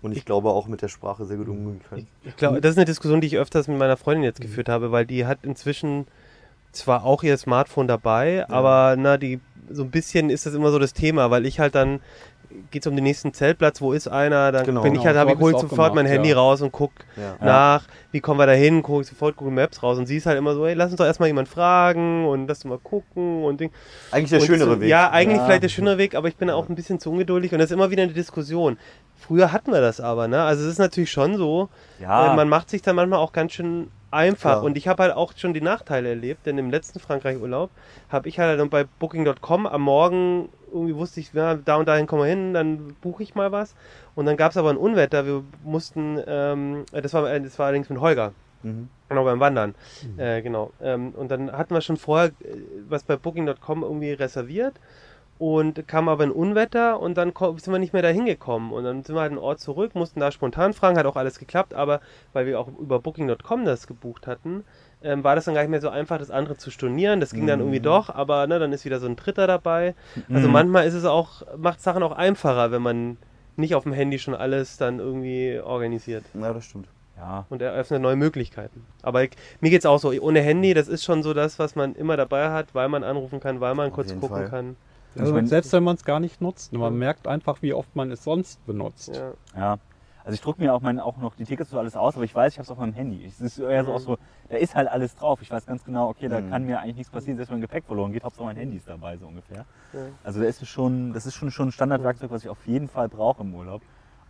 Und ich glaube auch mit der Sprache sehr gut umgehen können. Ich glaube, das ist eine Diskussion, die ich öfters mit meiner Freundin jetzt geführt habe, weil die hat inzwischen zwar auch ihr Smartphone dabei, aber na, die so ein bisschen ist das immer so das Thema, weil ich halt dann geht es um den nächsten Zeltplatz, wo ist einer, dann Genau. bin ich Genau, halt, habe ich hol sofort mein gemacht, Handy ja. raus und guck Ja. nach, wie kommen wir da hin, gucke ich sofort Google Maps raus und sie ist halt immer so, hey, lass uns doch erstmal jemand fragen und lass uns mal gucken und Ding. Eigentlich der Und schönere so, Weg. Ja, eigentlich Ja. vielleicht der schönere Weg, aber ich bin auch ein bisschen zu ungeduldig und das ist immer wieder eine Diskussion. Früher hatten wir das aber, ne? Also es ist natürlich schon so, Ja, äh, man macht sich dann manchmal auch ganz schön einfach. Klar. Und ich habe halt auch schon die Nachteile erlebt, denn im letzten Frankreich-Urlaub habe ich halt dann bei Booking.com am Morgen irgendwie wusste ich, ja, da und dahin kommen wir hin, dann buche ich mal was. Und dann gab es aber ein Unwetter. Wir mussten, ähm, das, war, äh, das war allerdings mit Holger. Mhm. Genau, beim Wandern. Äh, genau. Ähm, und dann hatten wir schon vorher äh, was bei Booking.com irgendwie reserviert und kam aber ein Unwetter und dann sind wir nicht mehr da hingekommen. Und dann sind wir halt einen Ort zurück, mussten da spontan fragen, hat auch alles geklappt, aber weil wir auch über Booking.com das gebucht hatten, ähm, war das dann gar nicht mehr so einfach, das andere zu stornieren. Das ging dann irgendwie doch, aber ne, dann ist wieder so ein Dritter dabei. Also Mhm. manchmal ist es auch, macht Sachen auch einfacher, wenn man nicht auf dem Handy schon alles dann irgendwie organisiert Ja, das stimmt. ja. und eröffnet neue Möglichkeiten. Aber ich, mir geht's auch so, ohne Handy, das ist schon so das, was man immer dabei hat, weil man anrufen kann, weil man Auf kurz gucken Fall. kann. Also Ich mein- selbst wenn man es gar nicht nutzt, man merkt einfach, wie oft man es sonst benutzt. Ja. Ja. Also ich drucke mir auch, mein, auch noch die Tickets so alles aus, aber ich weiß, ich habe es auf meinem Handy. Es ist eher so, auch so, da ist halt alles drauf. Ich weiß ganz genau, okay, da Mhm. kann mir eigentlich nichts passieren, selbst wenn mein Gepäck verloren geht, Hauptsache mein Handy ist dabei, so ungefähr. Ja. Also da ist schon, das ist schon, schon ein Standardwerkzeug, was ich auf jeden Fall brauche im Urlaub.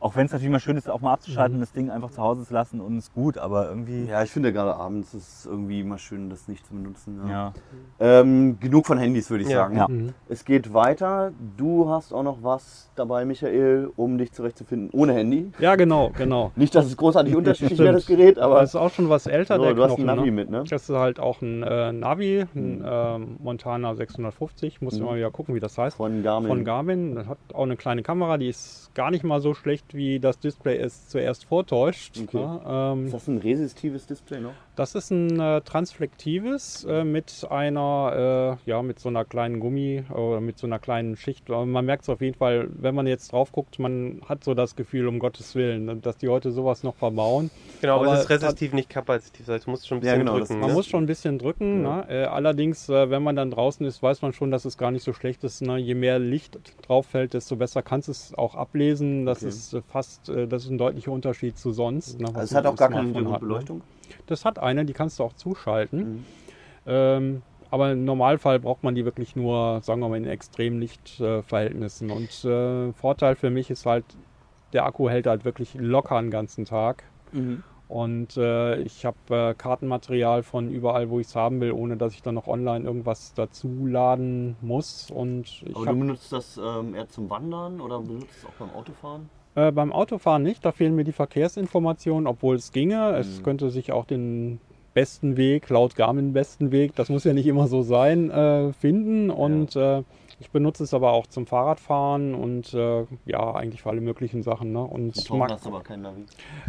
Auch wenn es natürlich mal schön ist, auch mal abzuschalten, Mhm. das Ding einfach zu Hause zu lassen und ist gut, aber irgendwie. Ja, ich finde gerade abends ist es irgendwie immer schön, das nicht zu benutzen. Ja. ja. Ähm, genug von Handys, würde ich Ja. sagen. Ja. Mhm. Es geht weiter. Du hast auch noch was dabei, Michael, um dich zurechtzufinden ohne Handy. Ja, genau, genau. Nicht, dass es großartig unterschiedlich wäre, das Gerät, aber es ist auch schon was älter, so, der du hast Knochen. ein Navi ne? mit, ne? Das ist halt auch ein äh, Navi, ein ähm, Montana 650. Muss Mhm. immer wieder gucken, wie das heißt. Von Garmin. Von Garmin. Das hat auch eine kleine Kamera, die ist gar nicht mal so schlecht, wie das Display es zuerst vortäuscht. Okay. Ja, ähm, Ist das ein resistives Display noch? das ist ein äh, transflektives äh, mit einer, äh, ja, mit so einer kleinen Gummi oder mit so einer kleinen Schicht. Man merkt es auf jeden Fall, wenn man jetzt drauf guckt, man hat so das Gefühl, um Gottes Willen, dass die heute sowas noch verbauen. Genau, aber, Aber es ist resistiv, nicht kapazitiv. Das heißt, du musst schon ein Ja, bisschen genau, das- drücken. Man ne? muss schon ein bisschen drücken. Ja. Ne? Äh, allerdings, äh, wenn man dann draußen ist, weiß man schon, dass es gar nicht so schlecht ist. Ne? Je mehr Licht drauf fällt, desto besser kannst du es auch ablesen. Das Okay. ist äh, fast, äh, das ist ein deutlicher Unterschied zu sonst. Ne? Also es hat auch gar keine ne? Beleuchtung. Das hat eine, die kannst du auch zuschalten. Mhm. Ähm, aber im Normalfall braucht man die wirklich nur, sagen wir mal, in extremen Lichtverhältnissen. Und äh, Vorteil für mich ist halt, der Akku hält halt wirklich locker einen ganzen Tag. Mhm. Und äh, ich habe äh, Kartenmaterial von überall, wo ich es haben will, ohne dass ich dann noch online irgendwas dazu laden muss. Und ich Aber du benutzt das ähm, eher zum Wandern oder benutzt es auch beim Autofahren? Äh, beim Autofahren nicht, da fehlen mir die Verkehrsinformationen, obwohl es ginge. Es Mhm. könnte sich auch den besten Weg, laut Garmin besten Weg, das muss ja nicht immer so sein, äh, finden. Und äh, ich benutze es aber auch zum Fahrradfahren und äh, ja, eigentlich für alle möglichen Sachen. Ne? Und Tauchen mag- hast du aber kein Navi.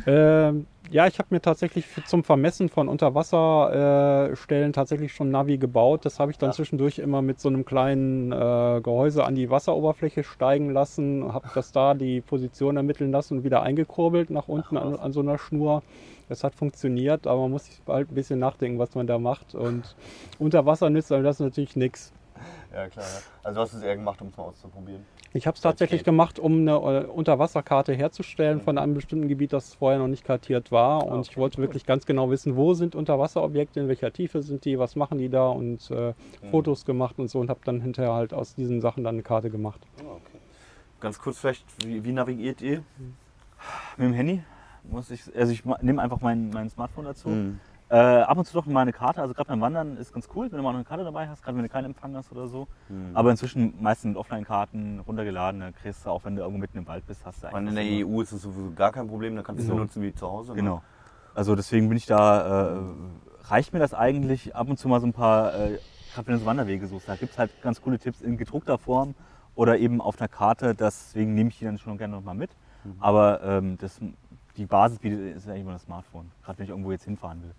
Ähm, ja, ich habe mir tatsächlich für, zum Vermessen von Unterwasserstellen äh, tatsächlich schon Navi gebaut. Das habe ich dann Ja. zwischendurch immer mit so einem kleinen äh, Gehäuse an die Wasseroberfläche steigen lassen, habe das da die Position ermitteln lassen und wieder eingekurbelt nach unten an, an so einer Schnur. Das hat funktioniert, aber man muss sich halt ein bisschen nachdenken, was man da macht. Und unter Wasser nützt einem das natürlich nichts. Ja, klar. Ja. Also du hast es eher gemacht, um es mal auszuprobieren. Ich habe es tatsächlich Okay. gemacht, um eine äh, Unterwasserkarte herzustellen von einem bestimmten Gebiet, das vorher noch nicht kartiert war. Und ich wollte wirklich ganz genau wissen, wo sind Unterwasserobjekte, in welcher Tiefe sind die, was machen die da und äh, Fotos gemacht und so und habe dann hinterher halt aus diesen Sachen dann eine Karte gemacht. Ah, okay. Ganz kurz vielleicht, wie, wie navigiert ihr? Mit dem Handy muss ich, also ich nehme einfach mein, mein Smartphone dazu. Mhm. Äh, ab und zu doch mal eine Karte, also gerade beim Wandern ist ganz cool, wenn du mal noch eine Karte dabei hast, gerade wenn du keinen Empfang hast oder so. Mhm. Aber inzwischen meistens mit Offline-Karten runtergeladen, da kriegst du auch, wenn du irgendwo mitten im Wald bist, hast du Ich meine, in eigentlich der EU ist es sowieso gar kein Problem, da kannst du es So. benutzen wie zu Hause. ne? Genau. Also deswegen bin ich da, äh, reicht mir das eigentlich ab und zu mal so ein paar, äh, gerade wenn du so Wanderwege suchst, da gibt es halt ganz coole Tipps in gedruckter Form oder eben auf einer Karte, deswegen nehme ich die dann schon gerne nochmal mit. Mhm. Aber ähm, das, die Basis bietet, ist eigentlich immer das Smartphone. Gerade wenn ich irgendwo jetzt hinfahren will,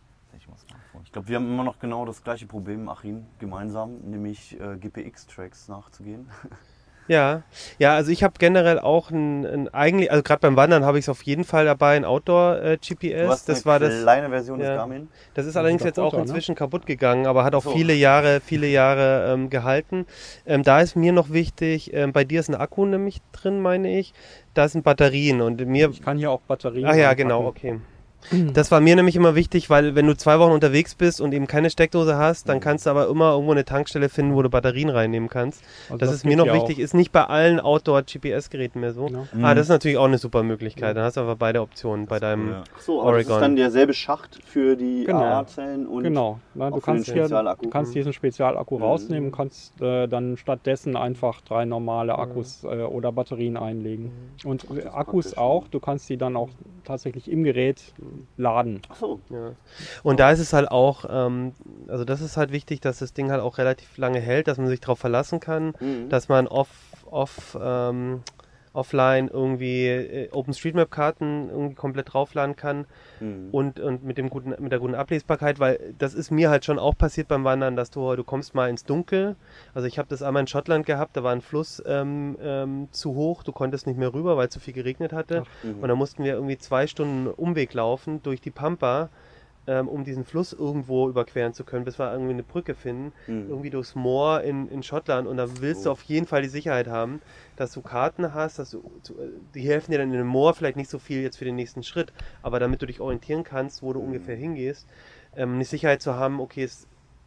das Smartphone. Ich glaube, wir haben immer noch genau das gleiche Problem, Achim, gemeinsam, nämlich äh, GPX-Tracks nachzugehen. Ja, ja, also ich habe generell auch ein, ein eigentlich, also gerade beim Wandern habe ich es auf jeden Fall dabei, ein Outdoor-GPS. Hast das eine war das. kleine Version ja. des Garmin. Das ist allerdings jetzt auch ne? inzwischen kaputt gegangen, aber hat auch So. viele Jahre, viele Jahre ähm, gehalten. Ähm, da ist mir noch wichtig, ähm, bei dir ist ein Akku nämlich drin, meine ich. Da sind Batterien und mir. Ich kann hier auch Batterien. Ach ja, genau, okay. Das war mir nämlich immer wichtig, weil wenn du zwei Wochen unterwegs bist und eben keine Steckdose hast, Mhm. dann kannst du aber immer irgendwo eine Tankstelle finden, wo du Batterien reinnehmen kannst. Also Das, das ist mir noch wichtig, ist nicht bei allen Outdoor-GPS-Geräten mehr so. Ja. Ah, das ist natürlich auch eine super Möglichkeit. Dann hast du aber beide Optionen bei deinem. Ja. Ach so, aber das ist Oregon. dann derselbe Schacht für die Genau. AA-Zellen und Genau. Na, auch du für den kannst, hier, Spezialakku. du kannst diesen Spezialakku Mhm. rausnehmen und kannst äh, dann stattdessen einfach drei normale Akkus äh, oder Batterien einlegen. Und äh, Akkus auch, du kannst die dann auch tatsächlich im Gerät laden. Ach so. Ja. Und da ist es halt auch, ähm, also das ist halt wichtig, dass das Ding halt auch relativ lange hält, dass man sich darauf verlassen kann, Mhm. dass man off, off, ähm, offline irgendwie äh, OpenStreetMap-Karten irgendwie komplett draufladen kann Mhm. und, und mit, dem guten, mit der guten Ablesbarkeit, weil das ist mir halt schon auch passiert beim Wandern, dass du, du kommst mal ins Dunkel. Also ich habe das einmal in Schottland gehabt, da war ein Fluss ähm, ähm, zu hoch, du konntest nicht mehr rüber, weil zu viel geregnet hatte. Mhm. Und dann mussten wir irgendwie zwei Stunden Umweg laufen durch die Pampa, ähm, um diesen Fluss irgendwo überqueren zu können, bis wir irgendwie eine Brücke finden. Mhm. Irgendwie durchs Moor in, in Schottland. Und da willst du Oh. auf jeden Fall die Sicherheit haben, dass du Karten hast, dass du, die helfen dir dann in dem Moor vielleicht nicht so viel jetzt für den nächsten Schritt, aber damit du dich orientieren kannst, wo du ungefähr hingehst, ähm, eine Sicherheit zu haben, okay, es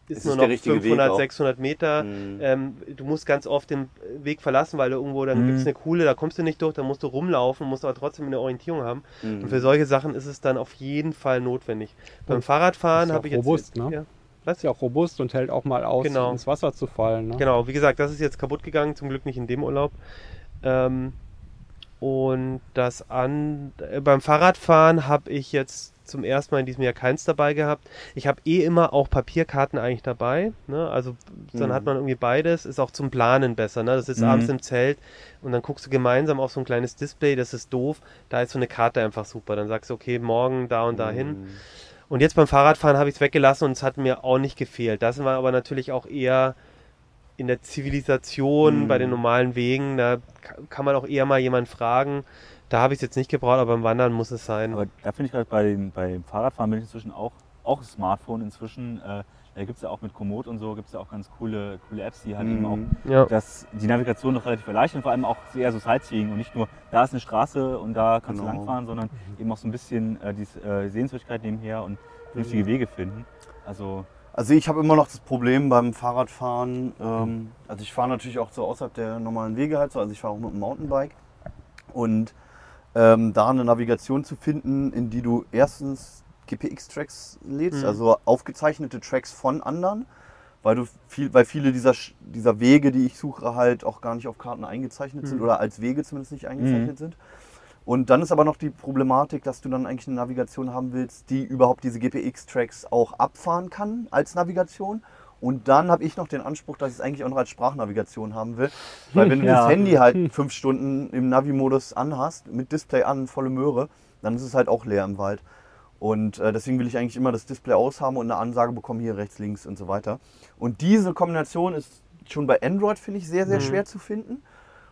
ist Es nur ist noch der richtige Weg 500, auch. 600 Meter. Mhm. Ähm, du musst ganz oft den Weg verlassen, weil du irgendwo, dann Mhm. gibt es eine Kuhle, da kommst du nicht durch, dann musst du rumlaufen, musst aber trotzdem eine Orientierung haben. Mhm. Und für solche Sachen ist es dann auf jeden Fall notwendig. Beim Und Fahrradfahren ist ja habe ich jetzt. robust, ne? Ja. Das ist ja auch robust und hält auch mal aus, Genau. ins Wasser zu fallen. Ne? Genau, wie gesagt, das ist jetzt kaputt gegangen, zum Glück nicht in dem Urlaub. Ähm, und das an äh, beim Fahrradfahren habe ich jetzt zum ersten Mal in diesem Jahr keins dabei gehabt. Ich habe eh immer auch Papierkarten eigentlich dabei. Ne? Also dann Mhm. hat man irgendwie beides. Ist auch zum Planen besser. Ne? Das ist Mhm. abends im Zelt und dann guckst du gemeinsam auf so ein kleines Display. Das ist doof. Da ist so eine Karte einfach super. Dann sagst du, okay, morgen da und dahin. Mhm. Und jetzt beim Fahrradfahren habe ich es weggelassen und es hat mir auch nicht gefehlt. Das war aber natürlich auch eher in der Zivilisation, Mhm. bei den normalen Wegen. Da ka- kann man auch eher mal jemanden fragen. Da habe ich es jetzt nicht gebraucht, aber beim Wandern muss es sein. Aber da finde ich gerade bei den, beim Fahrradfahren bin ich inzwischen auch, auch Smartphone inzwischen. Äh, da gibt es ja auch mit Komoot und so, gibt es ja auch ganz coole, coole Apps, die halt eben auch Mhm. ja. das, die Navigation noch relativ erleichtern, vor allem auch eher so Sightseeing und nicht nur, da ist eine Straße und da kannst Genau. du langfahren, sondern eben auch so ein bisschen äh, die äh, Sehenswürdigkeit nebenher und vernünftige Wege finden. Also Also ich habe immer noch das Problem beim Fahrradfahren. Ähm, also ich fahre natürlich auch so außerhalb der normalen Wege halt so. Also ich fahre auch mit dem Mountainbike. Und ähm, da eine Navigation zu finden, in die du erstens GPX-Tracks lädst, Mhm. also aufgezeichnete Tracks von anderen, weil du viel, weil viele dieser, dieser Wege, die ich suche, halt auch gar nicht auf Karten eingezeichnet sind Mhm. oder als Wege zumindest nicht eingezeichnet sind. Und dann ist aber noch die Problematik, dass du dann eigentlich eine Navigation haben willst, die überhaupt diese GPX-Tracks auch abfahren kann als Navigation. Und dann habe ich noch den Anspruch, dass ich es eigentlich auch noch als Sprachnavigation haben will. Weil wenn du Ja. das Handy halt fünf Stunden im Navi-Modus anhast, mit Display an, volle Möhre, dann ist es halt auch leer im Wald. Und äh, deswegen will ich eigentlich immer das Display aushaben und eine Ansage bekommen, hier rechts, links und so weiter. Und diese Kombination ist schon bei Android, finde ich, sehr, sehr Mhm. schwer zu finden.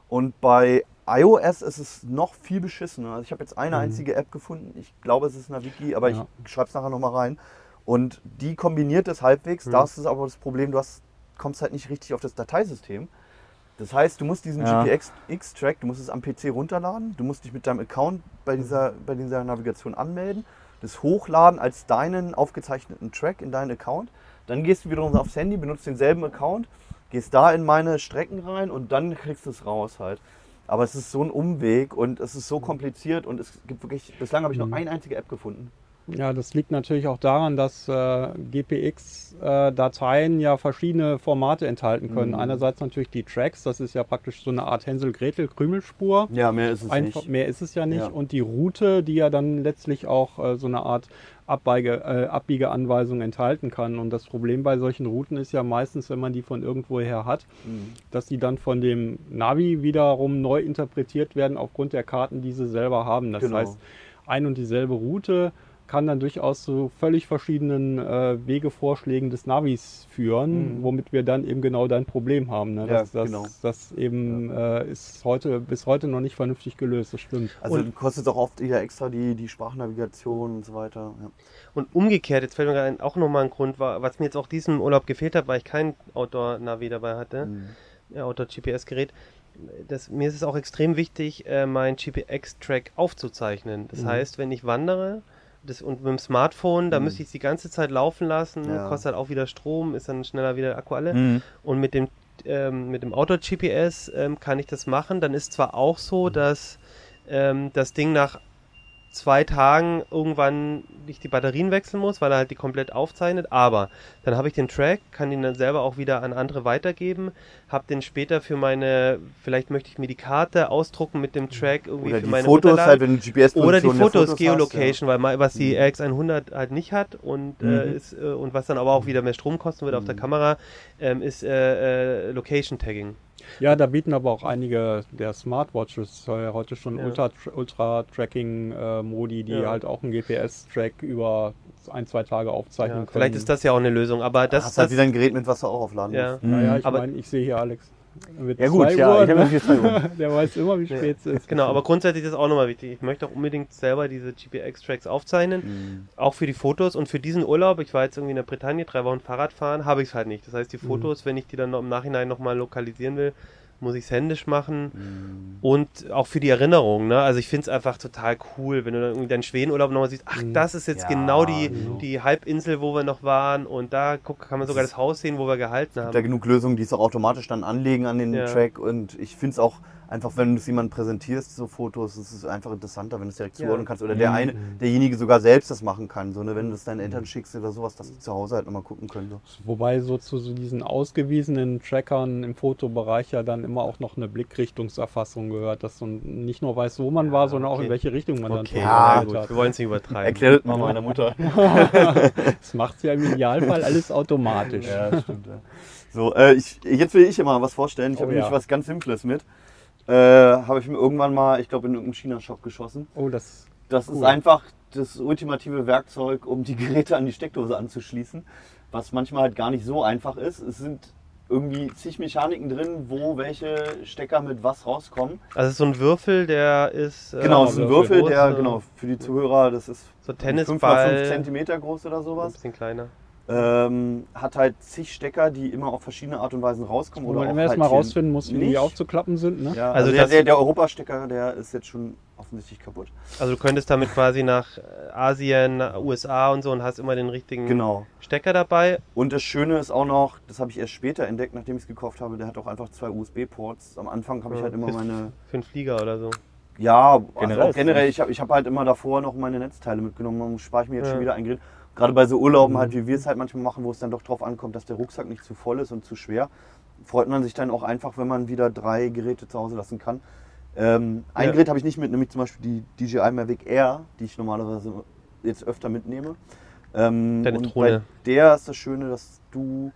Und bei iOS ist es noch viel beschissener. Also ich habe jetzt eine einzige App gefunden. Ich glaube, es ist Navigi, aber Ja. ich schreibe es nachher nochmal rein. Und die kombiniert es halbwegs. Da ist es aber das Problem, du hast, kommst halt nicht richtig auf das Dateisystem. Das heißt, du musst diesen Ja. GPX-Track, du musst es am PC runterladen, du musst dich mit deinem Account bei dieser, bei dieser Navigation anmelden, das hochladen als deinen aufgezeichneten Track in deinen Account. Dann gehst du wiederum aufs Handy, benutzt denselben Account, gehst da in meine Strecken rein und dann kriegst du es raus halt. Aber es ist so ein Umweg und es ist so kompliziert und es gibt wirklich, bislang habe ich noch eine einzige App gefunden. Ja, das liegt natürlich auch daran, dass äh, GPX-Dateien ja verschiedene Formate enthalten können. Mhm. Einerseits natürlich die Tracks, das ist ja praktisch so eine Art Hänsel-Gretel-Krümelspur. Ja, mehr ist es Einfach, nicht. mehr ist es ja nicht. Ja. Und die Route, die ja dann letztlich auch äh, so eine Art Abbeige, äh, Abbiegeanweisung enthalten kann. Und das Problem bei solchen Routen ist ja meistens, wenn man die von irgendwoher hat, Mhm. dass die dann von dem Navi wiederum neu interpretiert werden aufgrund der Karten, die sie selber haben. Das Genau. heißt, ein und dieselbe Route kann dann durchaus zu völlig verschiedenen äh, Wegevorschlägen des Navis führen, Mhm. womit wir dann eben genau dein Problem haben. Ne? Ja, Das, das, genau. das eben äh, ist heute bis heute noch nicht vernünftig gelöst, das stimmt. Also kostet auch oft wieder extra die, die Sprachnavigation und so weiter. Ja. Und umgekehrt, jetzt fällt mir ein, auch nochmal ein Grund, war, was mir jetzt auch diesen Urlaub gefehlt hat, weil ich kein Outdoor-Navi dabei hatte, Mhm. ja, Outdoor-GPS-Gerät. Das, mir ist es auch extrem wichtig, äh, meinen GPX-Track aufzuzeichnen. Das Mhm. heißt, wenn ich wandere das, und mit dem Smartphone, da Mhm. müsste ich es die ganze Zeit laufen lassen, Ja. kostet halt auch wieder Strom, ist dann schneller wieder Akku alle. Mhm. Und mit dem, ähm, mit dem Outdoor-GPS ähm, kann ich das machen. Dann ist zwar auch so, dass ähm, das Ding nach zwei Tagen irgendwann ich die Batterien wechseln muss, weil er halt die komplett aufzeichnet, aber dann habe ich den Track, kann ihn dann selber auch wieder an andere weitergeben, habe den später für meine, vielleicht möchte ich mir die Karte ausdrucken mit dem Track irgendwie Oder für die meine Fotos Unterlagen. halt, wenn du gps Oder die der Fotos, hast, Geolocation, weil was die Mhm. RX100 halt nicht hat und, äh, Mhm. ist, äh, und was dann aber auch wieder mehr Strom kosten wird auf der Mhm. Kamera, ähm, ist äh, äh, Location Tagging. Ja, da bieten aber auch einige der Smartwatches äh, heute schon Ja. Ultra- Ultra-Tracking-Modi, die Ja. halt auch einen GPS-Track über ein, zwei Tage aufzeichnen Ja, können. vielleicht ist das ja auch eine Lösung, aber Das das, hast halt das wieder ein Gerät mit was du auch aufladen ja. musst. Naja, ich Aber- meine, ich sehe hier Alex. Mit Ja gut, zwei ja, Uhr, ich habe ne? zwei Uhr. Der weiß immer, wie spät es ist. Genau, aber grundsätzlich ist das auch nochmal wichtig. Ich möchte auch unbedingt selber diese GPX-Tracks aufzeichnen, Mhm. auch für die Fotos und für diesen Urlaub. Ich war jetzt irgendwie in der Bretagne, drei Wochen Fahrrad fahren, habe ich es halt nicht. Das heißt, die Mhm. Fotos, wenn ich die dann noch im Nachhinein nochmal lokalisieren will, muss ich es händisch machen. Und auch für die Erinnerung, ne? Also ich finde es einfach total cool, wenn du dann irgendwie deinen Schwedenurlaub nochmal siehst, ach, das ist jetzt Ja, genau die, genau. die Halbinsel, wo wir noch waren und da guck, kann man sogar das Haus sehen, wo wir gehalten gibt ja haben. genug Lösungen, die es auch automatisch dann anlegen an den Ja. Track. Und ich finde es auch einfach, wenn du es jemandem präsentierst, so Fotos, es ist einfach interessanter, wenn du es direkt Ja. zuordnen kannst. Oder der eine, derjenige sogar selbst das machen kann. So, ne? Wenn du es deinen Eltern schickst oder sowas, dass sie zu Hause halt nochmal gucken können. So. Wobei so zu so diesen ausgewiesenen Trackern im Fotobereich ja dann immer auch noch eine Blickrichtungserfassung gehört, dass man nicht nur weiß, wo man war, sondern auch in okay. welche Richtung man Okay, dann ja, gut, hat. wir wollen es nicht übertreiben. Erklär das mal meiner Mutter. Das macht ja im Idealfall alles automatisch. Ja, stimmt. Ja. So, äh, ich, jetzt will ich immer was vorstellen. Ich Oh, habe ja. nämlich was ganz Simples mit. Äh, habe ich mir irgendwann mal, ich glaube, in irgendeinem China-Shop geschossen. Oh, das Das ist Cool. einfach das ultimative Werkzeug, um die Geräte an die Steckdose anzuschließen. Was manchmal halt gar nicht so einfach ist. Es sind irgendwie zig Mechaniken drin, wo welche Stecker mit was rauskommen. Also es ist so ein Würfel, der ist äh, Genau, es ist ein Würfel, der, genau, für die Zuhörer, das ist so 5 Tennisball, cm groß oder ein sowas. bisschen kleiner. Ähm, hat halt zig Stecker, die immer auf verschiedene Art und Weisen rauskommen. wo Oder man auch immer erst halt rausfinden muss, wie die aufzuklappen sind. Ne? Ja, Also also, der, der, der Europastecker, der ist jetzt schon offensichtlich kaputt. Also du könntest damit quasi nach äh, Asien, nach USA und so und hast immer den richtigen Genau. Stecker dabei. Und das Schöne ist auch noch, das habe ich erst später entdeckt, nachdem ich es gekauft habe, der hat auch einfach zwei USB-Ports. Am Anfang habe ich Ja, halt immer meine. Für einen Flieger oder so. Ja, generell, Generell also generell ich habe ich hab halt immer davor noch meine Netzteile mitgenommen. Dann spare ich mir jetzt Ja. schon wieder ein Gerät. Gerade bei so Urlauben halt, wie wir es halt manchmal machen, wo es dann doch drauf ankommt, dass der Rucksack nicht zu voll ist und zu schwer, freut man sich dann auch einfach, wenn man wieder drei Geräte zu Hause lassen kann. Ähm, ein Ja. Gerät habe ich nicht mit, nämlich zum Beispiel die DJI Mavic Air, die ich normalerweise jetzt öfter mitnehme. Ähm, Deine und Drohne. bei der ist das Schöne, dass du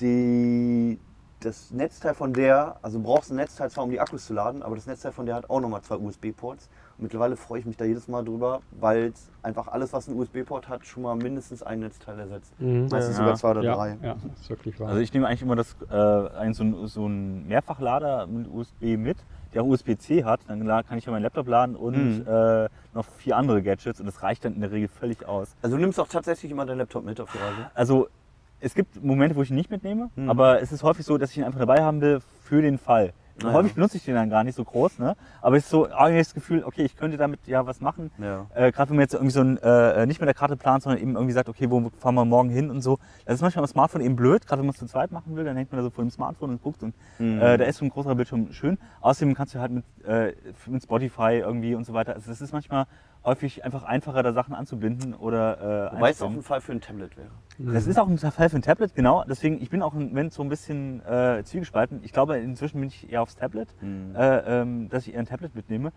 die, das Netzteil von der, also du brauchst ein Netzteil zwar, um die Akkus zu laden, aber das Netzteil von der hat auch nochmal zwei USB-Ports. Mittlerweile freue ich mich da jedes Mal drüber, weil es einfach alles, was einen USB-Port hat, schon mal mindestens ein Netzteil ersetzt. Mhm. Meistens Ja. sogar zwei oder Ja, drei. ja, ist wirklich wahr. Also ich nehme eigentlich immer das, äh, ein, so, ein, so ein Mehrfachlader mit USB mit, der auch USB-C hat. Dann kann ich ja meinen Laptop laden und Mhm. äh, noch vier andere Gadgets und das reicht dann in der Regel völlig aus. Also du nimmst auch tatsächlich immer deinen Laptop mit auf die Reise. Also es gibt Momente, wo ich ihn nicht mitnehme, Mhm. aber es ist häufig so, dass ich ihn einfach dabei haben will für den Fall. Ah, häufig ja. benutze ich den dann gar nicht so groß, ne? aber es ist so irgendwie das Gefühl, okay, ich könnte damit ja was machen. Ja. Äh, Gerade wenn man jetzt irgendwie so ein, äh, nicht mit der Karte plant, sondern eben irgendwie sagt, okay, wo fahren wir morgen hin und so. Das ist manchmal am Smartphone eben blöd, gerade wenn man es zu zweit machen will, dann hängt man da so vor dem Smartphone und guckt und Mhm. äh, da ist so ein großer Bildschirm schön. Außerdem kannst du halt mit, äh, mit Spotify irgendwie und so weiter, also das ist manchmal häufig einfach einfacher, da Sachen anzubinden oder äh, Wobei es auch ein Fall für ein Tablet wäre. Das ist auch ein Fall für ein Tablet, genau. Deswegen, ich bin auch im Moment so ein bisschen äh, zwiegespalten. Ich glaube, inzwischen bin ich eher aufs Tablet, Mhm. äh, ähm, dass ich eher ein Tablet mitnehme.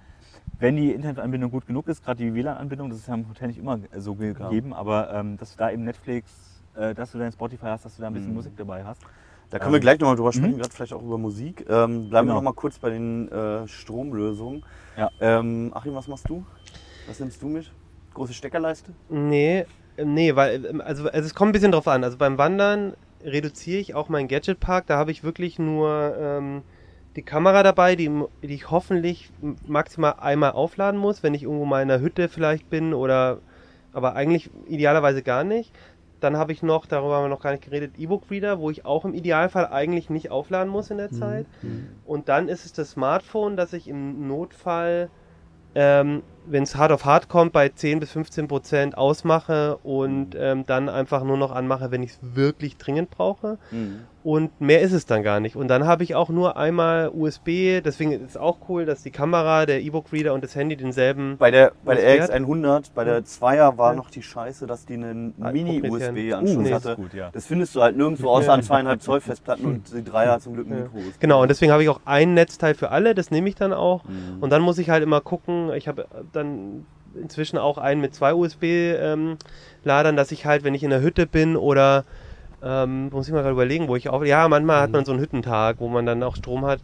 Wenn die Internetanbindung gut genug ist, gerade die WLAN-Anbindung, das ist ja im Hotel nicht immer so ge Klar. gegeben, aber ähm, dass du da eben Netflix, äh, dass du dein Spotify hast, dass du da ein bisschen Mhm. Musik dabei hast. Da können wir Ähm, gleich nochmal drüber sprechen, mhm. gerade vielleicht auch über Musik. Ähm, bleiben wir Genau. noch mal kurz bei den äh, Stromlösungen. Ja. Ähm, Achim, was machst du? Was nimmst du mit? Große Steckerleiste? Nee, ähm, nee, weil, ähm, also, also es kommt ein bisschen drauf an. Also beim Wandern reduziere ich auch meinen Gadget-Park. Da habe ich wirklich nur ähm, die Kamera dabei, die, die ich hoffentlich maximal einmal aufladen muss, wenn ich irgendwo mal in einer Hütte vielleicht bin oder, aber eigentlich idealerweise gar nicht. Dann habe ich noch, darüber haben wir noch gar nicht geredet, E-Book-Reader, wo ich auch im Idealfall eigentlich nicht aufladen muss in der Zeit. Und dann ist es das Smartphone, das ich im Notfall, ähm, wenn es hart auf hart kommt, bei 10 bis 15 Prozent ausmache und ähm, dann einfach nur noch anmache, wenn ich es wirklich dringend brauche. Und mehr ist es dann gar nicht. Und dann habe ich auch nur einmal USB, deswegen ist es auch cool, dass die Kamera, der E-Book-Reader und das Handy denselben. Bei der, bei der Was RX100, bei der 2er war Ja. noch die Scheiße, dass die einen Ah, Mini-USB-Anschluss Uh, nee, hatte. gut, ja. Das findest du halt nirgendwo außer an zweieinhalb Zoll Festplatten und die Dreier hat zum Glück ein Ja. Mikro. Genau, und deswegen habe ich auch ein Netzteil für alle, das nehme ich dann auch. Mhm. Und dann muss ich halt immer gucken, ich habe dann inzwischen auch einen mit zwei USB-Ladern, dass ich halt, wenn ich in der Hütte bin oder ähm, muss ich mal gerade überlegen, wo ich auch, ja, manchmal hat man so einen Hüttentag, wo man dann auch Strom hat.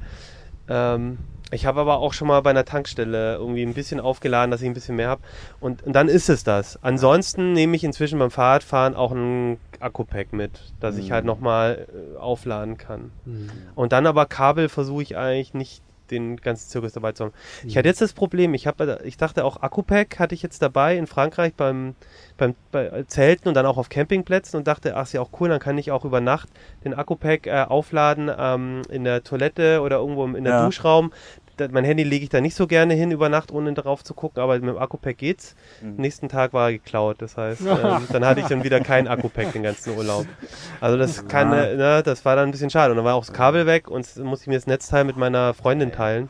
Ähm, ich habe aber auch schon mal bei einer Tankstelle irgendwie ein bisschen aufgeladen, dass ich ein bisschen mehr habe. Und, und dann ist es das. Ansonsten nehme ich inzwischen beim Fahrradfahren auch ein Akku-Pack mit, dass ich Mhm. halt nochmal äh, aufladen kann. Mhm. Und dann aber Kabel versuche ich eigentlich nicht den ganzen Zirkus dabei zu haben. Ich hatte jetzt das Problem, ich habe, ich dachte auch Akku-Pack hatte ich jetzt dabei in Frankreich beim, beim bei Zelten und dann auch auf Campingplätzen und dachte, ach ist ja auch cool, dann kann ich auch über Nacht den Akku-Pack äh, aufladen ähm, in der Toilette oder irgendwo im- in der Ja. Duschraum. Mein Handy lege ich da nicht so gerne hin über Nacht, ohne drauf zu gucken, aber mit dem Akku-Pack geht's. Mhm. Nächsten Tag war er geklaut, das heißt, ähm, dann hatte ich dann wieder kein Akku-Pack den ganzen Urlaub. Also das kann, äh, ne, das war dann ein bisschen schade. Und dann war auch das Kabel weg und musste ich mir das Netzteil mit meiner Freundin teilen.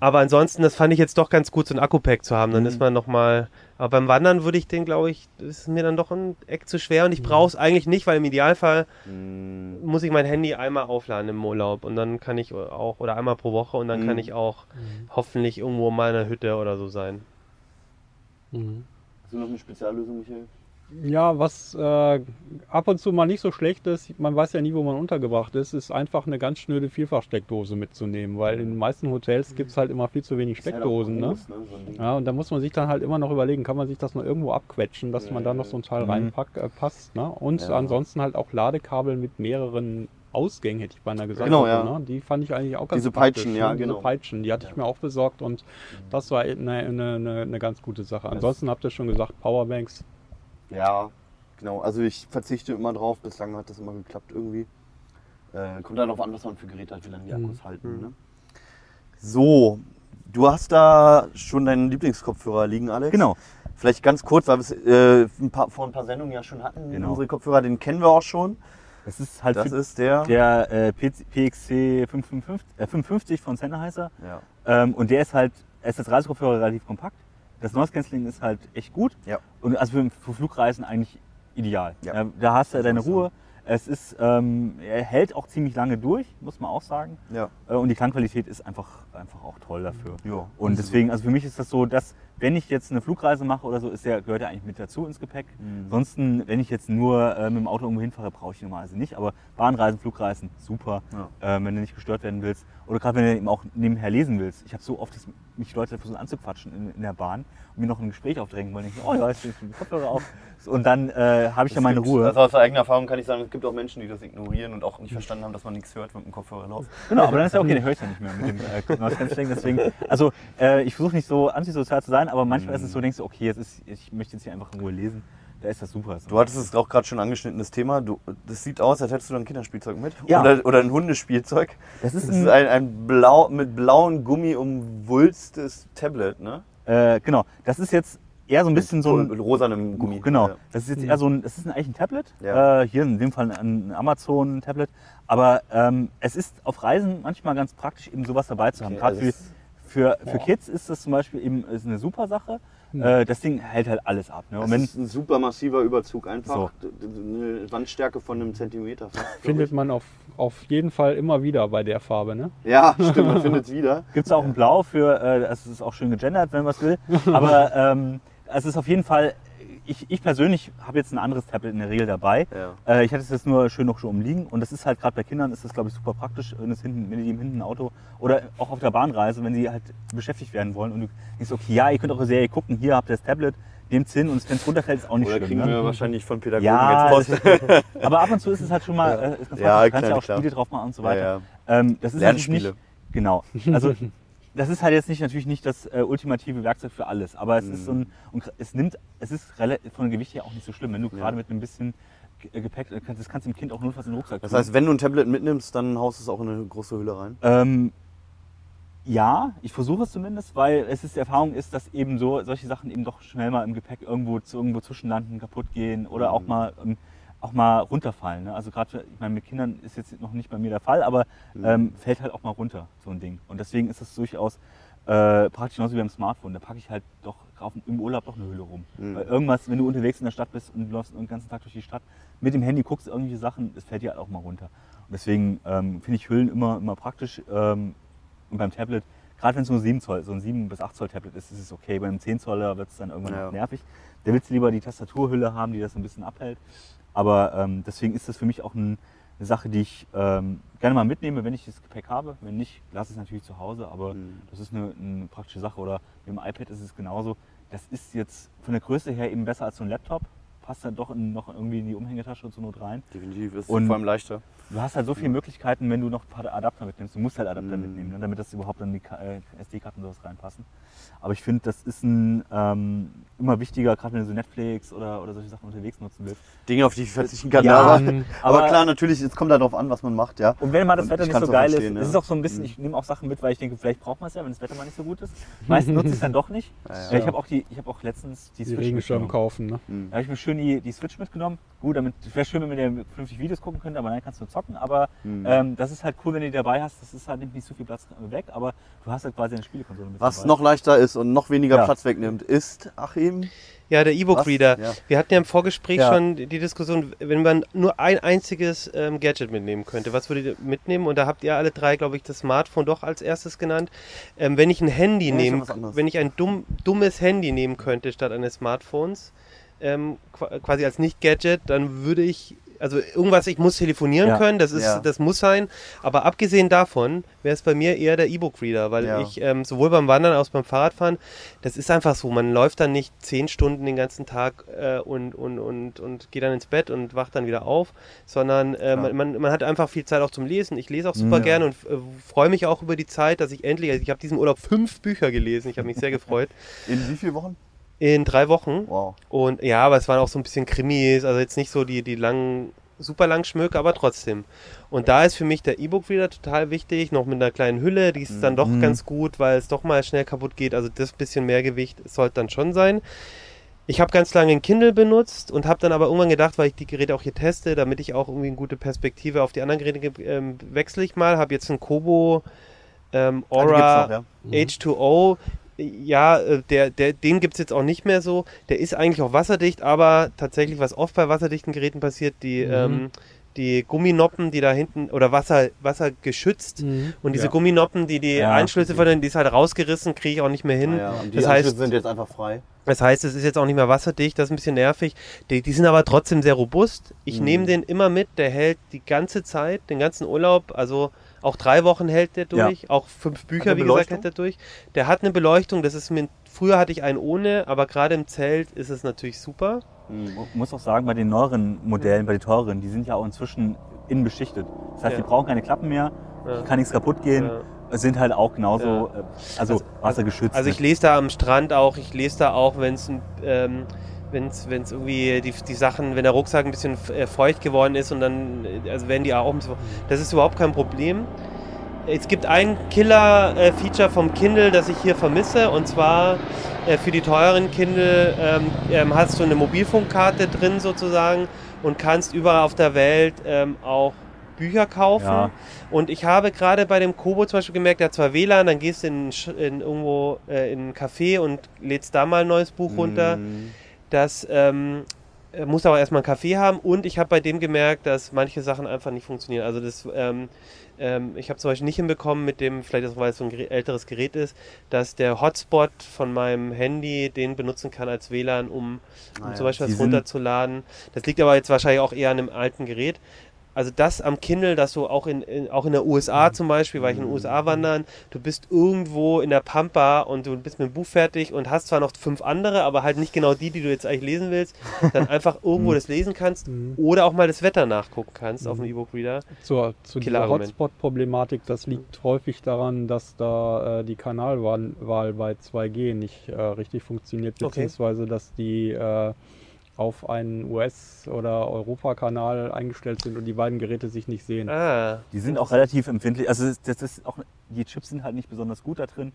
Aber ansonsten, das fand ich jetzt doch ganz gut, so ein Akku-Pack zu haben. Dann ist man nochmal. Aber beim Wandern würde ich den, glaube ich, das ist mir dann doch ein Eck zu schwer und ich brauche es eigentlich nicht, weil im Idealfall Mhm. muss ich mein Handy einmal aufladen im Urlaub und dann kann ich auch, oder einmal pro Woche und dann kann Mhm. ich auch hoffentlich irgendwo mal in einer Hütte oder so sein. Mhm. Hast du noch eine Speziallösung, Michael? Ja, was äh, ab und zu mal nicht so schlecht ist, man weiß ja nie, wo man untergebracht ist, ist einfach eine ganz schnöde Vielfachsteckdose mitzunehmen, weil in den meisten Hotels gibt es halt immer viel zu wenig Steckdosen. Ne? Ja, und da muss man sich dann halt immer noch überlegen, kann man sich das noch irgendwo abquetschen, dass man da noch so ein Teil Mhm. reinpackt, äh, passt. Ne? Und Ja. ansonsten halt auch Ladekabel mit mehreren Ausgängen, hätte ich beinahe gesagt. Genau, Also, ja. ne? Die fand ich eigentlich auch ganz Diese Peitschen, ne? ja, Diese genau. Peitschen, die hatte ich mir auch besorgt und das war eine, eine, eine, eine ganz gute Sache. Ansonsten habt ihr schon gesagt, Powerbanks. Ja, genau. Also ich verzichte immer drauf. Bislang hat das immer geklappt irgendwie. Äh, kommt dann darauf an, was man für Geräte hat, wie lange die Mhm. Akkus halten. Ne? So, du hast da schon deinen Lieblingskopfhörer liegen, Alex. Genau. Vielleicht ganz kurz, weil wir es äh, ein paar, vor ein paar Sendungen ja schon hatten. Genau. Unsere Kopfhörer, den kennen wir auch schon. Das ist halt Das ist der. der äh, PXC 555, äh, 55 von Sennheiser. Ja. Ähm, und der ist halt, er ist als Reisekopfhörer relativ kompakt. Das Noise Cancelling ist halt echt gut. Ja. Und also für, für Flugreisen eigentlich ideal. Ja. Da hast du deine muss man Ruhe. Es ist, ähm, er hält auch ziemlich lange durch, muss man auch sagen. Ja. Äh, und die Klangqualität ist einfach, einfach auch toll dafür. Ja. Und deswegen, also für mich ist das so, dass wenn ich jetzt eine Flugreise mache oder so, ist der, gehört er eigentlich mit dazu ins Gepäck. Mhm. Ansonsten, wenn ich jetzt nur äh, mit dem Auto irgendwo hinfahre, brauche ich ihn normalerweise nicht. Aber Bahnreisen, Flugreisen, super, Ja. äh, wenn du nicht gestört werden willst. Oder gerade wenn du eben auch nebenher lesen willst. Ich habe so oft, dass mich Leute versuchen anzuquatschen in, in der Bahn und mir noch ein Gespräch aufdrängen wollen. Ich denke, oh ja, ich die Kopfhörer auf. Und dann äh, habe ich ja meine gibt, Ruhe. Also aus eigener Erfahrung kann ich sagen, es gibt auch Menschen, die das ignorieren und auch nicht verstanden haben, dass man nichts hört, wenn ein Kopfhörer läuft. Genau, aber dann ist ja okay, dann höre ich ja nicht mehr mit dem äh. Deswegen, also äh, ich versuche nicht so antisozial zu sein, aber manchmal ist es so, denkst du, okay, jetzt ist, ich möchte jetzt hier einfach in Ruhe lesen. Da ist das super. So. Du hattest es auch gerade schon angeschnitten, das Thema. Du, das sieht aus, als hättest du da ein Kinderspielzeug mit. Ja. Oder, oder ein Hundespielzeug. Das ist Das ein, ist ein, ein blau, mit blauen Gummi umwulstes Tablet, ne? äh, genau, das ist jetzt eher so ein bisschen so ein Mit rosanem Gummi. Genau, Ja. das ist jetzt eher so ein, das ist eigentlich ein Tablet. Ja. Äh, hier in dem Fall ein Amazon-Tablet. Aber ähm, es ist auf Reisen manchmal ganz praktisch, eben sowas dabei zu haben. Okay, für, für, Kids ist das zum Beispiel eben ist eine super Sache. Äh, das Ding hält halt alles ab. Ne? Und Das wenn, ist ein super massiver Überzug einfach. So. Eine Wandstärke von einem Zentimeter. fast, Findet ich. man auf, auf jeden Fall immer wieder bei der Farbe. Ne? Ja, stimmt, man findet es wieder. Gibt es auch ein Blau für, äh, es ist auch schön gegendert, wenn man es will. Aber ähm, es ist auf jeden Fall, ich, ich persönlich habe jetzt ein anderes Tablet in der Regel dabei. Ja. Äh, ich hatte es jetzt nur schön noch schon umliegen und das ist halt gerade bei Kindern ist das glaube ich super praktisch, wenn, es hinten, wenn die im hinten Auto oder auch auf der Bahnreise, wenn sie halt beschäftigt werden wollen und du denkst, okay, ja, ihr könnt auch eine Serie gucken, hier habt ihr das Tablet, nehmt's hin und wenn es runterfällt, ist auch nicht Oder schlimm. kriegen Ne? wir wahrscheinlich von Pädagogen Ja, jetzt Post. aber ab und zu ist es halt schon mal, äh, ist ganz Ja, du kannst ja auch klar. Spiele drauf machen und so Ja, weiter. ja. Ähm, das ist Lernspiele. Nicht, genau. Also das ist halt jetzt nicht natürlich nicht das äh, ultimative Werkzeug für alles, aber es ist so ein und es nimmt es ist von dem Gewicht her auch nicht so schlimm, wenn du gerade mit ein bisschen äh, Gepäck äh, das kannst du dem Kind auch notfalls in den Rucksack Das tun. heißt, wenn du ein Tablet mitnimmst, dann haust du es auch in eine große Hülle rein. Ähm, ja, ich versuche es zumindest, weil es ist die Erfahrung ist, dass eben so solche Sachen eben doch schnell mal im Gepäck irgendwo irgendwo zwischenlanden, kaputt gehen oder auch mal ähm, auch mal runterfallen. Ne? Also gerade, ich meine, mit Kindern ist jetzt noch nicht bei mir der Fall, aber ähm, fällt halt auch mal runter, so ein Ding. Und deswegen ist das durchaus äh, praktisch genauso wie beim Smartphone. Da packe ich halt doch auf, im Urlaub doch eine Hülle rum. Weil irgendwas, wenn du unterwegs in der Stadt bist und du läufst den ganzen Tag durch die Stadt, mit dem Handy guckst irgendwelche Sachen, das fällt dir halt auch mal runter. Und deswegen ähm, finde ich Hüllen immer, immer praktisch. Ähm, und beim Tablet, gerade wenn es nur 7 Zoll, so ein 7 bis 8 Zoll Tablet ist, ist es okay. Beim 10 Zoller wird es dann irgendwann Ja. nervig. Da willst du lieber die Tastaturhülle haben, die das ein bisschen abhält. Aber ähm, deswegen ist das für mich auch ein, eine Sache, die ich ähm, gerne mal mitnehme, wenn ich das Gepäck habe. Wenn nicht, lasse ich es natürlich zu Hause, aber Mhm. das ist eine, eine praktische Sache. Oder mit dem iPad ist es genauso. Das ist jetzt von der Größe her eben besser als so ein Laptop. Passt dann doch in, noch irgendwie in die Umhängetasche zur Not rein. Definitiv ist Und- vor allem leichter. Du hast halt so viele Möglichkeiten, wenn du noch ein paar Adapter mitnimmst. Du musst halt Adapter Mhm. mitnehmen, ne, damit das überhaupt in die äh, SD-Karten sowas reinpassen. Aber ich finde, das ist ein ähm, immer wichtiger, gerade wenn du so Netflix oder, oder solche Sachen unterwegs nutzen willst. Dinge, auf die ich verzichten kann. Ja, aber, ähm, aber klar, natürlich, es kommt darauf an, was man macht, ja. Und wenn mal das Und Wetter ich nicht so geil ist, ja. ist es auch so ein bisschen, Mhm. ich nehme auch Sachen mit, weil ich denke, vielleicht braucht man es ja, wenn das Wetter mal nicht so gut ist. Meistens nutze ich es dann doch nicht. Ja, ja. Ich habe auch, die- ich hab auch letztens die die Regenschirm kaufen. Ne? Mhm. Da habe ich mir schön die, die Switch mitgenommen. Gut, damit wäre schön, wenn wir der vernünftig Videos gucken könnten, aber dann kannst du zocken. Aber Mhm. ähm, das ist halt cool, wenn du die dabei hast. Das ist halt nimmt nicht so viel Platz weg, aber du hast halt quasi eine Spielekonsole mit Was dabei. noch leichter ist und noch weniger Ja. Platz wegnimmt, ist, Achim, Ja, der E-Book-Reader. Ja. Wir hatten ja im Vorgespräch Ja. schon die Diskussion, wenn man nur ein einziges ähm, Gadget mitnehmen könnte, was würdet ihr mitnehmen? Und da habt ihr alle drei, glaube ich, das Smartphone doch als erstes genannt. Ähm, wenn ich ein Handy Ja, anderes. wenn ich ein dumm, dummes Handy nehmen könnte statt eines Smartphones, ähm, qua- quasi als Nicht-Gadget, dann würde ich, also irgendwas, ich muss telefonieren Ja. können, das ist, Ja. das muss sein. Aber abgesehen davon wäre es bei mir eher der E-Book-Reader, weil Ja. ich ähm, sowohl beim Wandern als auch beim Fahrradfahren, das ist einfach so, man läuft dann nicht zehn Stunden den ganzen Tag äh, und, und, und, und geht dann ins Bett und wacht dann wieder auf, sondern äh, man, man, man hat einfach viel Zeit auch zum Lesen. Ich lese auch super gerne und äh, freue mich auch über die Zeit, dass ich endlich, also ich habe diesen Urlaub fünf Bücher gelesen, ich habe mich sehr gefreut, in wie vielen Wochen? In drei Wochen. Wow. Und ja, aber es waren auch so ein bisschen Krimis, also jetzt nicht so die, die langen, super lang Schmöke, aber trotzdem. Und da ist für mich der E-Book-Reader total wichtig, noch mit einer kleinen Hülle, die ist dann doch Mhm. ganz gut, weil es doch mal schnell kaputt geht. Also das bisschen mehr Gewicht sollte dann schon sein. Ich habe ganz lange ein Kindle benutzt und habe dann aber irgendwann gedacht, weil ich die Geräte auch hier teste, damit ich auch irgendwie eine gute Perspektive auf die anderen Geräte ge- ähm, wechsle ich mal. Habe jetzt ein Kobo ähm, Ah, Aura noch, ja. H2O, ja, äh, der, der, den gibt es jetzt auch nicht mehr so. Der ist eigentlich auch wasserdicht, aber tatsächlich, was oft bei wasserdichten Geräten passiert, die, Mhm. ähm, die Gumminoppen, die da hinten, oder Wasser, wassergeschützt, und diese Ja. Gumminoppen, die die Ja, Einschlüsse von denen, die ist halt rausgerissen, kriege ich auch nicht mehr hin. Ah, ja. Und die das Anschlüsse heißt, sind jetzt einfach frei. das heißt, es ist jetzt auch nicht mehr wasserdicht, das ist ein bisschen nervig. Die, die sind aber trotzdem sehr robust. Ich Mhm. nehme den immer mit, der hält die ganze Zeit, den ganzen Urlaub, also auch drei Wochen hält der Ja. durch, auch fünf Bücher, wie gesagt, hält der durch. Der hat eine Beleuchtung, das ist mir, früher hatte ich einen ohne, aber gerade im Zelt ist es natürlich super. Mhm. Man muss auch sagen, bei den neueren Modellen, bei den teureren, die sind ja auch inzwischen innen beschichtet. Das heißt, Ja. die brauchen keine Klappen mehr, Ja. kann nichts kaputt gehen, Ja. sind halt auch genauso, äh, also, Also- wassergeschützt. Also ich lese da am Strand auch, ich lese da auch, wenn es ähm, wenn's, wenn's irgendwie die, die Sachen, wenn der Rucksack ein bisschen äh, feucht geworden ist und dann, äh, also werden die auch ein bisschen, das ist überhaupt kein Problem. Es gibt ein Killer-Feature vom Kindle, das ich hier vermisse und zwar äh, für die teuren Kindle ähm, ähm, hast du eine Mobilfunkkarte drin sozusagen und kannst überall auf der Welt ähm, auch Bücher kaufen. Ja. Und ich habe gerade bei dem Kobo zum Beispiel gemerkt, der hat zwar WLAN, dann gehst du in, in irgendwo äh, in ein Café und lädst da mal ein neues Buch runter. Mhm. Das ähm, äh, muss aber erstmal einen Kaffee haben und ich habe bei dem gemerkt, dass manche Sachen einfach nicht funktionieren. Also das, ähm, ähm, ich habe zum Beispiel nicht hinbekommen mit dem, vielleicht weil es so ein älteres Gerät ist, dass der Hotspot von meinem Handy den benutzen kann als WLAN, um, um Ah ja. zum Beispiel was runterzuladen. Das liegt aber jetzt wahrscheinlich auch eher an einem alten Gerät. Also das am Kindle, dass du auch in, in, auch in der USA zum Beispiel, weil ich in den USA wandern, du bist irgendwo in der Pampa und du bist mit dem Buch fertig und hast zwar noch fünf andere, aber halt nicht genau die, die du jetzt eigentlich lesen willst, dann einfach irgendwo das lesen kannst Mhm. oder auch mal das Wetter nachgucken kannst auf dem E-Book-Reader. Zur, zu dieser. Hotspot-Problematik, das liegt häufig daran, dass da äh, die Kanalwahl Wahl bei 2G nicht äh, richtig funktioniert, Okay. beziehungsweise dass die äh, auf einen US- oder Europakanal eingestellt sind und die beiden Geräte sich nicht sehen. Ah, Die sind auch relativ empfindlich. Also das, das ist auch, die Chips sind halt nicht besonders gut da drin.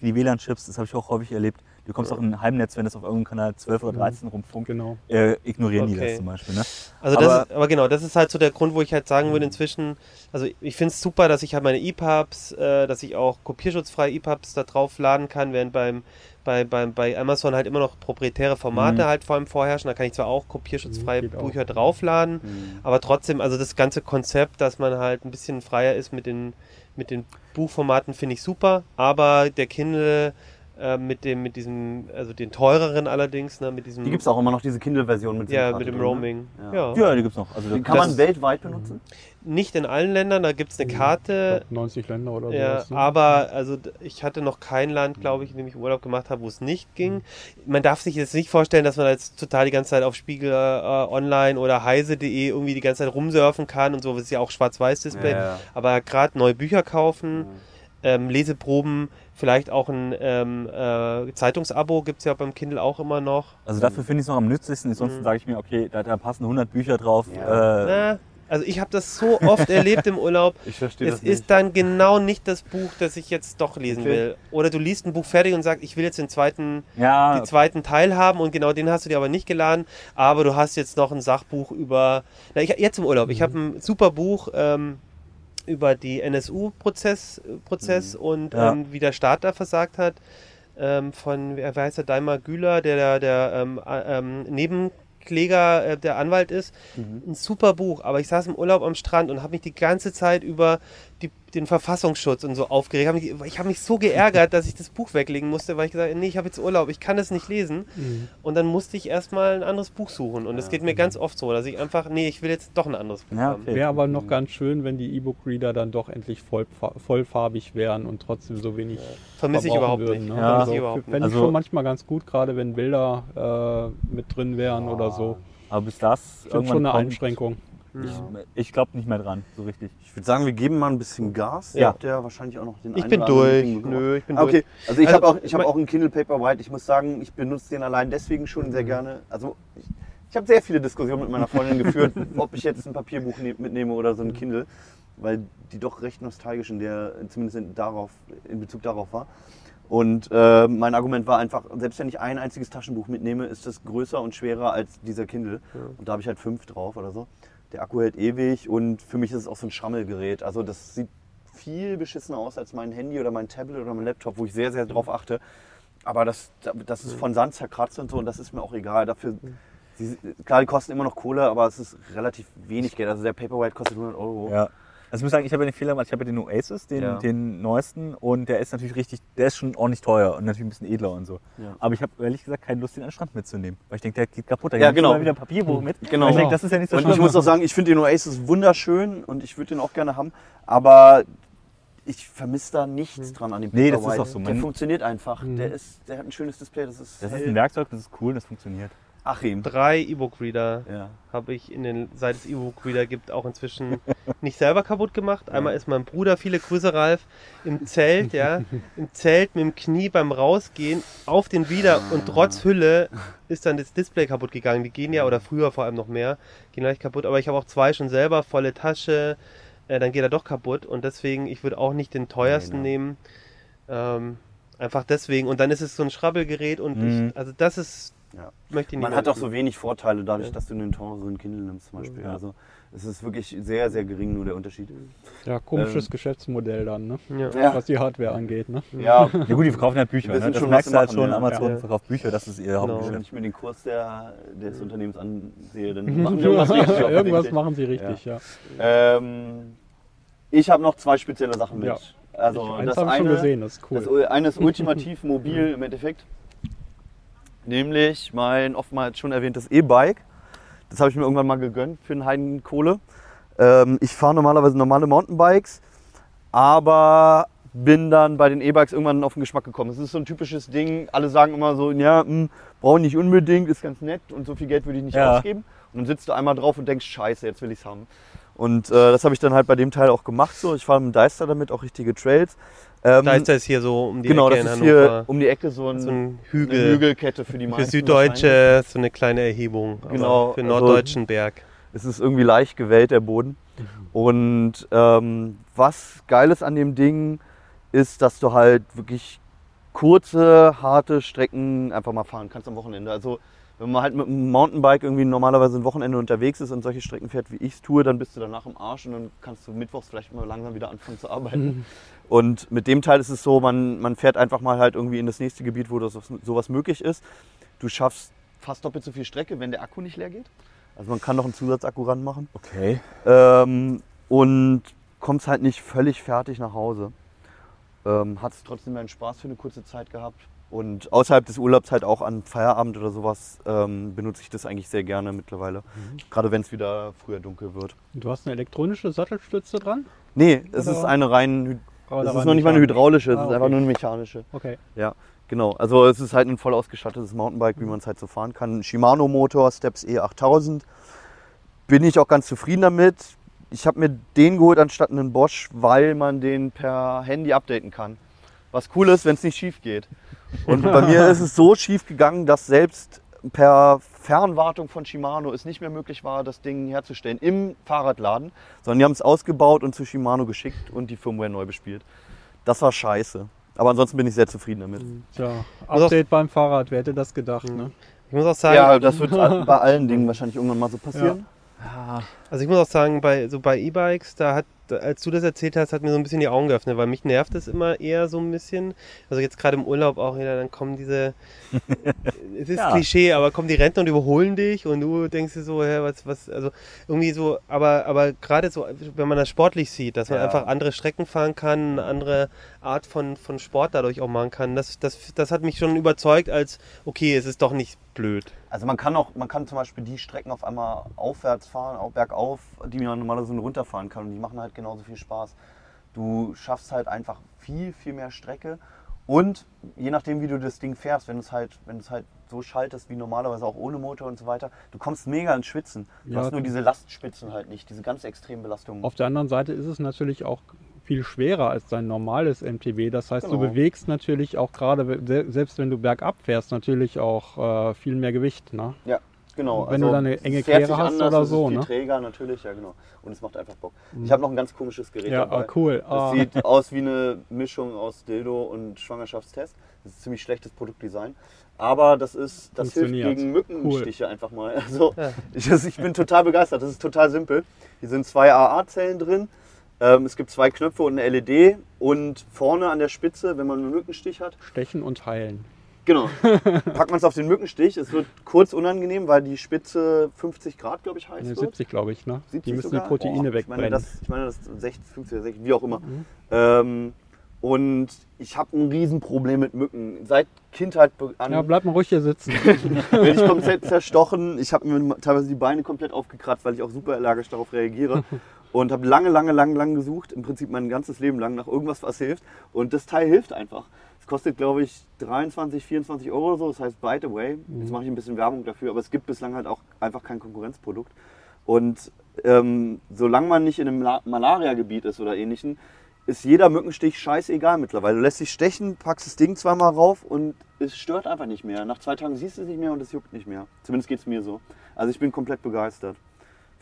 Die WLAN-Chips, das habe ich auch häufig erlebt. Du kommst auch in ein Heimnetz, wenn das auf irgendeinem Kanal 12 oder 13 rumfunkt, Genau. äh, ignorieren die Okay. das zum Beispiel. Ne? Also das Aber- ist, aber genau, das ist halt so der Grund, wo ich halt sagen würde inzwischen, also ich finde es super, dass ich halt meine EPUBs, äh, dass ich auch kopierschutzfreie EPUBs da drauf laden kann, während beim, bei, beim, bei Amazon halt immer noch proprietäre Formate Mhm. halt vor allem vorherrschen. Da kann ich zwar auch kopierschutzfreie Mhm, geht auch. Bücher draufladen, Mhm. aber trotzdem, also das ganze Konzept, dass man halt ein bisschen freier ist mit den, mit den Buchformaten, finde ich super, aber der Kindle Äh, mit dem, mit diesem, also den teureren allerdings, ne, mit diesem. Die gibt es auch immer noch, diese Kindle-Version mit Ja, mit dem drin, ne? Roaming. Ja. Ja. Ja, die gibt's noch. Also kann man weltweit benutzen? Nicht in allen Ländern, da gibt es eine Ich Karte. glaub, 90 Länder oder Ja, sowas. ne? aber also ich hatte noch kein Land, glaube ich, in dem ich Urlaub gemacht habe, wo es nicht ging. Man darf sich jetzt nicht vorstellen, dass man jetzt total die ganze Zeit auf Spiegel äh, online oder heise.de irgendwie die ganze Zeit rumsurfen kann und so. Das ist ja auch Schwarz-Weiß-Display. Ja. Aber gerade neue Bücher kaufen, ähm, Leseproben, vielleicht auch ein ähm, äh, Zeitungsabo gibt es ja beim Kindle auch immer noch. Also dafür finde ich es noch am nützlichsten. Ansonsten Mhm. sage ich mir, okay, da, da passen 100 Bücher drauf. Ja. Äh, also ich habe das so oft erlebt im Urlaub. Ich verstehe Es das ist nicht. dann genau nicht das Buch, das ich jetzt doch lesen Okay. will. Oder du liest ein Buch fertig und sagst, ich will jetzt den zweiten, ja, den zweiten Teil haben und genau den hast du dir aber nicht geladen. Aber du hast jetzt noch ein Sachbuch über. Na, ich, jetzt im Urlaub. Ich habe ein super Buch ähm, über die NSU-Prozess Prozess und Ja. ähm, wie der Staat da versagt hat. Ähm, von, wer heißt der, Daimar Güler, der der, der ähm, äh, ähm, Nebenkläger, äh, der Anwalt ist. Ein super Buch, aber ich saß im Urlaub am Strand und habe mich die ganze Zeit über den Verfassungsschutz und so aufgeregt. Hab mich, ich habe mich so geärgert, dass ich das Buch weglegen musste, weil ich gesagt habe, nee, ich habe jetzt Urlaub, ich kann es nicht lesen. Mhm. Und dann musste ich erstmal ein anderes Buch suchen. Und es geht mir ganz oft so, dass ich einfach, nee, ich will jetzt doch ein anderes Buch Ja, haben. okay. Wäre aber noch ganz schön, wenn die E-Book-Reader dann doch endlich voll, vollfarbig wären und trotzdem so wenig Vermisse ich überhaupt würden, nicht. Ne? Ja. Also, ich überhaupt. Fände ich Also- schon manchmal ganz gut, gerade wenn Bilder äh, mit drin wären oder so. aber bis das Ich finde irgendwann schon eine kommt, Einschränkung. Ich, ich glaube nicht mehr dran, so richtig. Ich würde sagen, wir geben mal ein bisschen Gas. Ihr Ja. habt ja wahrscheinlich auch noch den Ich einen bin oder anderen durch. Ding gemacht. Nö, ich bin Ah, durch. Okay, also ich Also, habe auch, ich hab mein- auch einen Kindle Paperwhite. Ich muss sagen, ich benutze den allein deswegen schon Mhm. sehr gerne. Also ich, ich habe sehr viele Diskussionen mit meiner Freundin geführt, ob ich jetzt ein Papierbuch ne mitnehme oder so ein Kindle, weil die doch recht nostalgisch in der, zumindest in, darauf, in Bezug darauf war. Und äh, mein Argument war einfach, selbst wenn ich ein einziges Taschenbuch mitnehme, ist das größer und schwerer als dieser Kindle. Und da habe ich halt fünf drauf oder so. Der Akku hält ewig und für mich ist es auch so ein Schrammelgerät. Also das sieht viel beschissener aus als mein Handy oder mein Tablet oder mein Laptop, wo ich sehr, sehr drauf achte. Aber das, das ist von Sand zerkratzt und so und das ist mir auch egal. Dafür, sie, klar, die kosten immer noch Kohle, aber es ist relativ wenig Geld. Also der Paperwhite kostet 100 Euro. Ja. Also ich muss sagen, ich habe ja den Fehler gemacht, ich habe ja den Oasis, den, Ja. den neuesten und der ist natürlich richtig, der ist schon ordentlich teuer und natürlich ein bisschen edler und so. Ja. Aber ich habe ehrlich gesagt keine Lust, den an den Strand mitzunehmen, weil ich denke, der geht kaputt. Da Ja, ich genau. mal wieder ein Papierbuch mit. Genau. Und ich denke, das ist ja nicht so Und ich muss auch sagen, ich finde den Oasis wunderschön und ich würde den auch gerne haben, aber ich vermisse da nichts dran an dem Nee, das ist auch so. Der funktioniert einfach. Mhm. Der, ist, der hat ein schönes Display. Das ist, das ist ein Werkzeug, das ist cool, das funktioniert. Achim. Drei E-Book-Reader Ja. habe ich in den, seit es E-Book-Reader gibt, auch inzwischen nicht selber kaputt gemacht. Einmal ist mein Bruder, viele Grüße Ralf, im Zelt, ja, im Zelt mit dem Knie beim Rausgehen auf den Reader und trotz Hülle ist dann das Display kaputt gegangen. Die gehen ja, oder früher vor allem noch mehr, gehen leicht kaputt. Aber ich habe auch zwei schon selber, volle Tasche, äh, dann geht er doch kaputt und deswegen, ich würde auch nicht den teuersten Nee, nehmen. Ähm, einfach deswegen. Und dann ist es so ein Schrabbelgerät und Mhm. ich, also das ist, Ja. Man hat auch so wenig Vorteile dadurch, Ja. dass du einen teureren Kindle nimmst zum Beispiel. Ja. Also es ist wirklich sehr, sehr gering nur der Unterschied. Ja, komisches Ähm, Geschäftsmodell dann, ne? Was die Hardware angeht. Ne? ja Ja gut, die verkaufen halt Bücher. Ne? Das schon, merkst du halt sie schon. Amazon Ja. verkauft Bücher, das ist ihr Genau. wenn Hauptgeschäft. ich mir den Kurs der, des Unternehmens ansehe, dann machen wir irgendwas richtig. Irgendwas machen sie richtig, ja. Ähm, ich habe noch zwei spezielle Sachen mit. Ja. Also ich, das habe ich schon eine, gesehen, das ist cool. Das eine ist ultimativ mobil im Endeffekt. Nämlich mein oftmals schon erwähntes E-Bike. Das habe ich mir irgendwann mal gegönnt für einen Heiden Kohle. Ähm, ich fahre normalerweise normale Mountainbikes, aber bin dann bei den E-Bikes irgendwann auf den Geschmack gekommen. Es ist so ein typisches Ding, alle sagen immer so, ja, hm, brauche ich nicht unbedingt, ist ganz nett und so viel Geld würde ich nicht Ja. ausgeben. Und dann sitzt du einmal drauf und denkst, scheiße, jetzt will ich es haben. Und äh, das habe ich dann halt bei dem Teil auch gemacht. So. Ich fahre mit dem Deister damit auch richtige Trails. Ähm, Da ist das hier so um die genau, Ecke das in ist hier um die Ecke so, ein, so ein eine Hügel. Hügelkette für die meisten. Für Süddeutsche so eine kleine Erhebung. Genau, Für also- norddeutschen Berg. Es ist irgendwie leicht gewellt, der Boden. Und ähm, was geil ist an dem Ding, ist, dass du halt wirklich kurze, harte Strecken einfach mal fahren kannst am Wochenende. Also wenn man halt mit einem Mountainbike irgendwie normalerweise ein Wochenende unterwegs ist und solche Strecken fährt, wie ich es tue, dann bist du danach im Arsch und dann kannst du mittwochs vielleicht mal langsam wieder anfangen zu arbeiten. Und mit dem Teil ist es so, man, man fährt einfach mal halt irgendwie in das nächste Gebiet, wo das, sowas möglich ist. Du schaffst fast doppelt so viel Strecke, wenn der Akku nicht leer geht. Also man kann noch einen Zusatzakku ranmachen. Okay. Ähm, und kommst halt nicht völlig fertig nach Hause. Ähm, Hat trotzdem deinen Spaß für eine kurze Zeit gehabt. Und außerhalb des Urlaubs halt auch an Feierabend oder sowas ähm, benutze ich das eigentlich sehr gerne mittlerweile. Mhm. Gerade wenn es wieder früher dunkel wird. Du hast eine elektronische Sattelstütze dran? Nee, es Oder- ist eine rein, Oder es ist noch nicht mal eine hydraulische, es Ah, ist okay. einfach nur eine mechanische. Okay. Ja, genau. Also es ist halt ein voll ausgestattetes Mountainbike, wie man es halt so fahren kann. Ein Shimano Motor, Steps E 8000. Bin ich auch ganz zufrieden damit. Ich habe mir den geholt anstatt einen Bosch, weil man den per Handy updaten kann. Was cool ist, wenn es nicht schief geht. Und bei mir ist es so schief gegangen, dass selbst per Fernwartung von Shimano es nicht mehr möglich war, das Ding herzustellen im Fahrradladen, sondern die haben es ausgebaut und zu Shimano geschickt und die Firmware neu bespielt. Das war scheiße. Aber ansonsten bin ich sehr zufrieden damit. Tja, Also- Update beim Fahrrad, wer hätte das gedacht, ne? Ich muss auch sagen, Ja, das wird bei allen Dingen wahrscheinlich irgendwann mal so passieren. Also ich muss auch sagen, bei so bei E-Bikes, da hat, als du das erzählt hast, hat mir so ein bisschen die Augen geöffnet, weil mich nervt es immer eher so ein bisschen. Also jetzt gerade im Urlaub auch wieder, dann kommen diese, es ist Ja. Klischee, aber kommen die Rentner und überholen dich und du denkst dir so, hä, was, was, also irgendwie so, aber, aber gerade so, wenn man das sportlich sieht, dass man Ja. einfach andere Strecken fahren kann, eine andere Art von, von Sport dadurch auch machen kann, das, das, das hat mich schon überzeugt als, okay, es ist doch nicht blöd. Also man kann auch, man kann zum Beispiel die Strecken auf einmal aufwärts fahren, auch bergauf, die man normalerweise nur runterfahren kann und die machen halt genauso viel Spaß. Du schaffst halt einfach viel, viel mehr Strecke und je nachdem, wie du das Ding fährst, wenn du es halt, wenn es halt so schaltest wie normalerweise auch ohne Motor und so weiter, du kommst mega ins Schwitzen. Du Ja, hast nur diese Lastspitzen halt nicht, diese ganz extremen Belastungen. Auf der anderen Seite ist es natürlich auch viel schwerer als dein normales MTB. Das heißt, du Genau. bewegst natürlich auch gerade, se- selbst wenn du bergab fährst, natürlich auch äh, viel mehr Gewicht. Ne? Ja, genau. Wenn du da eine enge sich hast anders, oder so, viel ne? Träger natürlich, ja genau. Und es macht einfach Bock. Ich habe noch ein ganz komisches Gerät Ja, dabei. ah, cool. Das Ah. sieht aus wie eine Mischung aus Dildo und Schwangerschaftstest. Das ist ziemlich schlechtes Produktdesign. Aber das ist, das hilft gegen Mückenstiche einfach mal. Also ich, das- ich bin total begeistert. Das ist total simpel. Hier sind zwei AA-Zellen drin. Ähm, es gibt zwei Knöpfe und eine LED. Und vorne an der Spitze, wenn man einen Mückenstich hat, Stechen und heilen. Genau. Packt man es auf den Mückenstich. Es wird kurz unangenehm, weil die Spitze 50 Grad, glaube ich, heiß Ne, wird. 70, glaube ich. Ne? 70 Die müssen sogar? die Proteine Ich wegbrennen. meine, das, ich meine, das 60, 50 oder 60, wie auch immer. Ähm, und ich habe ein Riesenproblem mit Mücken. Seit Kindheit an ja, bleib mal ruhig hier sitzen. bin ich komplett zerstochen. Ich habe mir teilweise die Beine komplett aufgekratzt, weil ich auch super allergisch darauf reagiere. Und habe lange, lange, lange, lange gesucht, im Prinzip mein ganzes Leben lang, nach irgendwas, was hilft. Und das Teil hilft einfach. Es kostet, glaube ich, 23, 24 Euro oder so. Das heißt, by the way, jetzt mache ich ein bisschen Werbung dafür, aber es gibt bislang halt auch einfach kein Konkurrenzprodukt. Und ähm, solange man nicht in einem La- Malaria-Gebiet ist oder ähnlichen, ist jeder Mückenstich scheißegal mittlerweile. Du lässt dich stechen, packst das Ding zweimal rauf und es stört einfach nicht mehr. Nach zwei Tagen siehst du es nicht mehr und es juckt nicht mehr. Zumindest geht es mir so. Also ich bin komplett begeistert.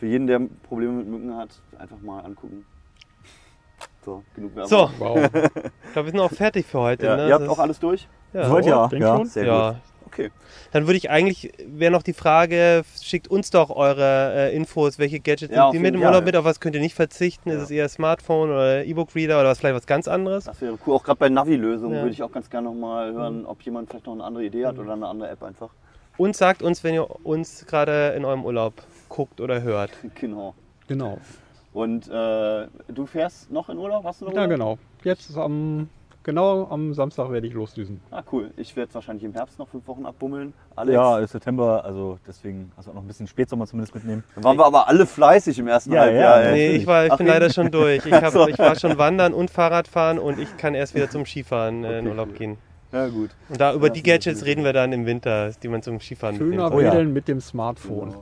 Für jeden, der Probleme mit Mücken hat, einfach mal angucken. So, genug Werbung. So, Wow. ich glaube, wir sind auch fertig für heute. Ja, ne? ihr habt Das auch alles durch? Ja. Ja. denk ja. schon. Sehr Ja. gut. Okay. Dann würde ich eigentlich, wäre noch die Frage, schickt uns doch eure äh, Infos, welche Gadgets Ja, nimmt ihr mit im. Urlaub mit, auf was könnt ihr nicht verzichten? Ist Ja. es eher Smartphone oder E-Book-Reader oder was vielleicht was ganz anderes? Das wäre cool. Auch gerade bei Navi-Lösungen Ja. würde ich auch ganz gerne noch mal hören, ob jemand vielleicht noch eine andere Idee hat oder eine andere App einfach. Und sagt uns, wenn ihr uns gerade in eurem Urlaub guckt oder hört. Genau. genau. Und äh, du fährst noch in Urlaub? Hast du noch Ja, Urlaub? genau. Jetzt am, genau am Samstag werde ich losdüsen. Ah, cool. Ich werde wahrscheinlich im Herbst noch fünf Wochen abbummeln. Alex? Ja, ist September, also deswegen hast du auch noch ein bisschen Spätsommer zumindest mitnehmen. Dann waren wir aber alle fleißig im ersten Ja, Halbjahr. ja. Nee, ich, war, ich bin Ach, leider schon durch. Ich, hab, ich war schon wandern und Fahrradfahren und ich kann erst wieder zum Skifahren äh, in Urlaub gehen. Ja, gut. Und da über Ja, die Gadgets reden wir dann im Winter, die man zum Skifahren Schöner mitnehmen ja. Wedeln mit dem Smartphone.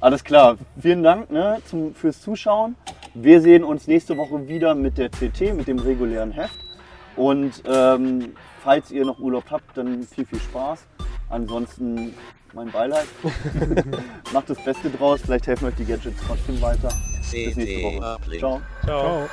Alles klar. Vielen Dank ne, zum, fürs Zuschauen. Wir sehen uns nächste Woche wieder mit der TT, mit dem regulären Heft. Und ähm, falls ihr noch Urlaub habt, dann viel, viel Spaß. Ansonsten mein Beileid. Macht das Beste draus. Vielleicht helfen euch die Gadgets trotzdem weiter. Bis nächste Woche. Ciao. Ciao. Ciao.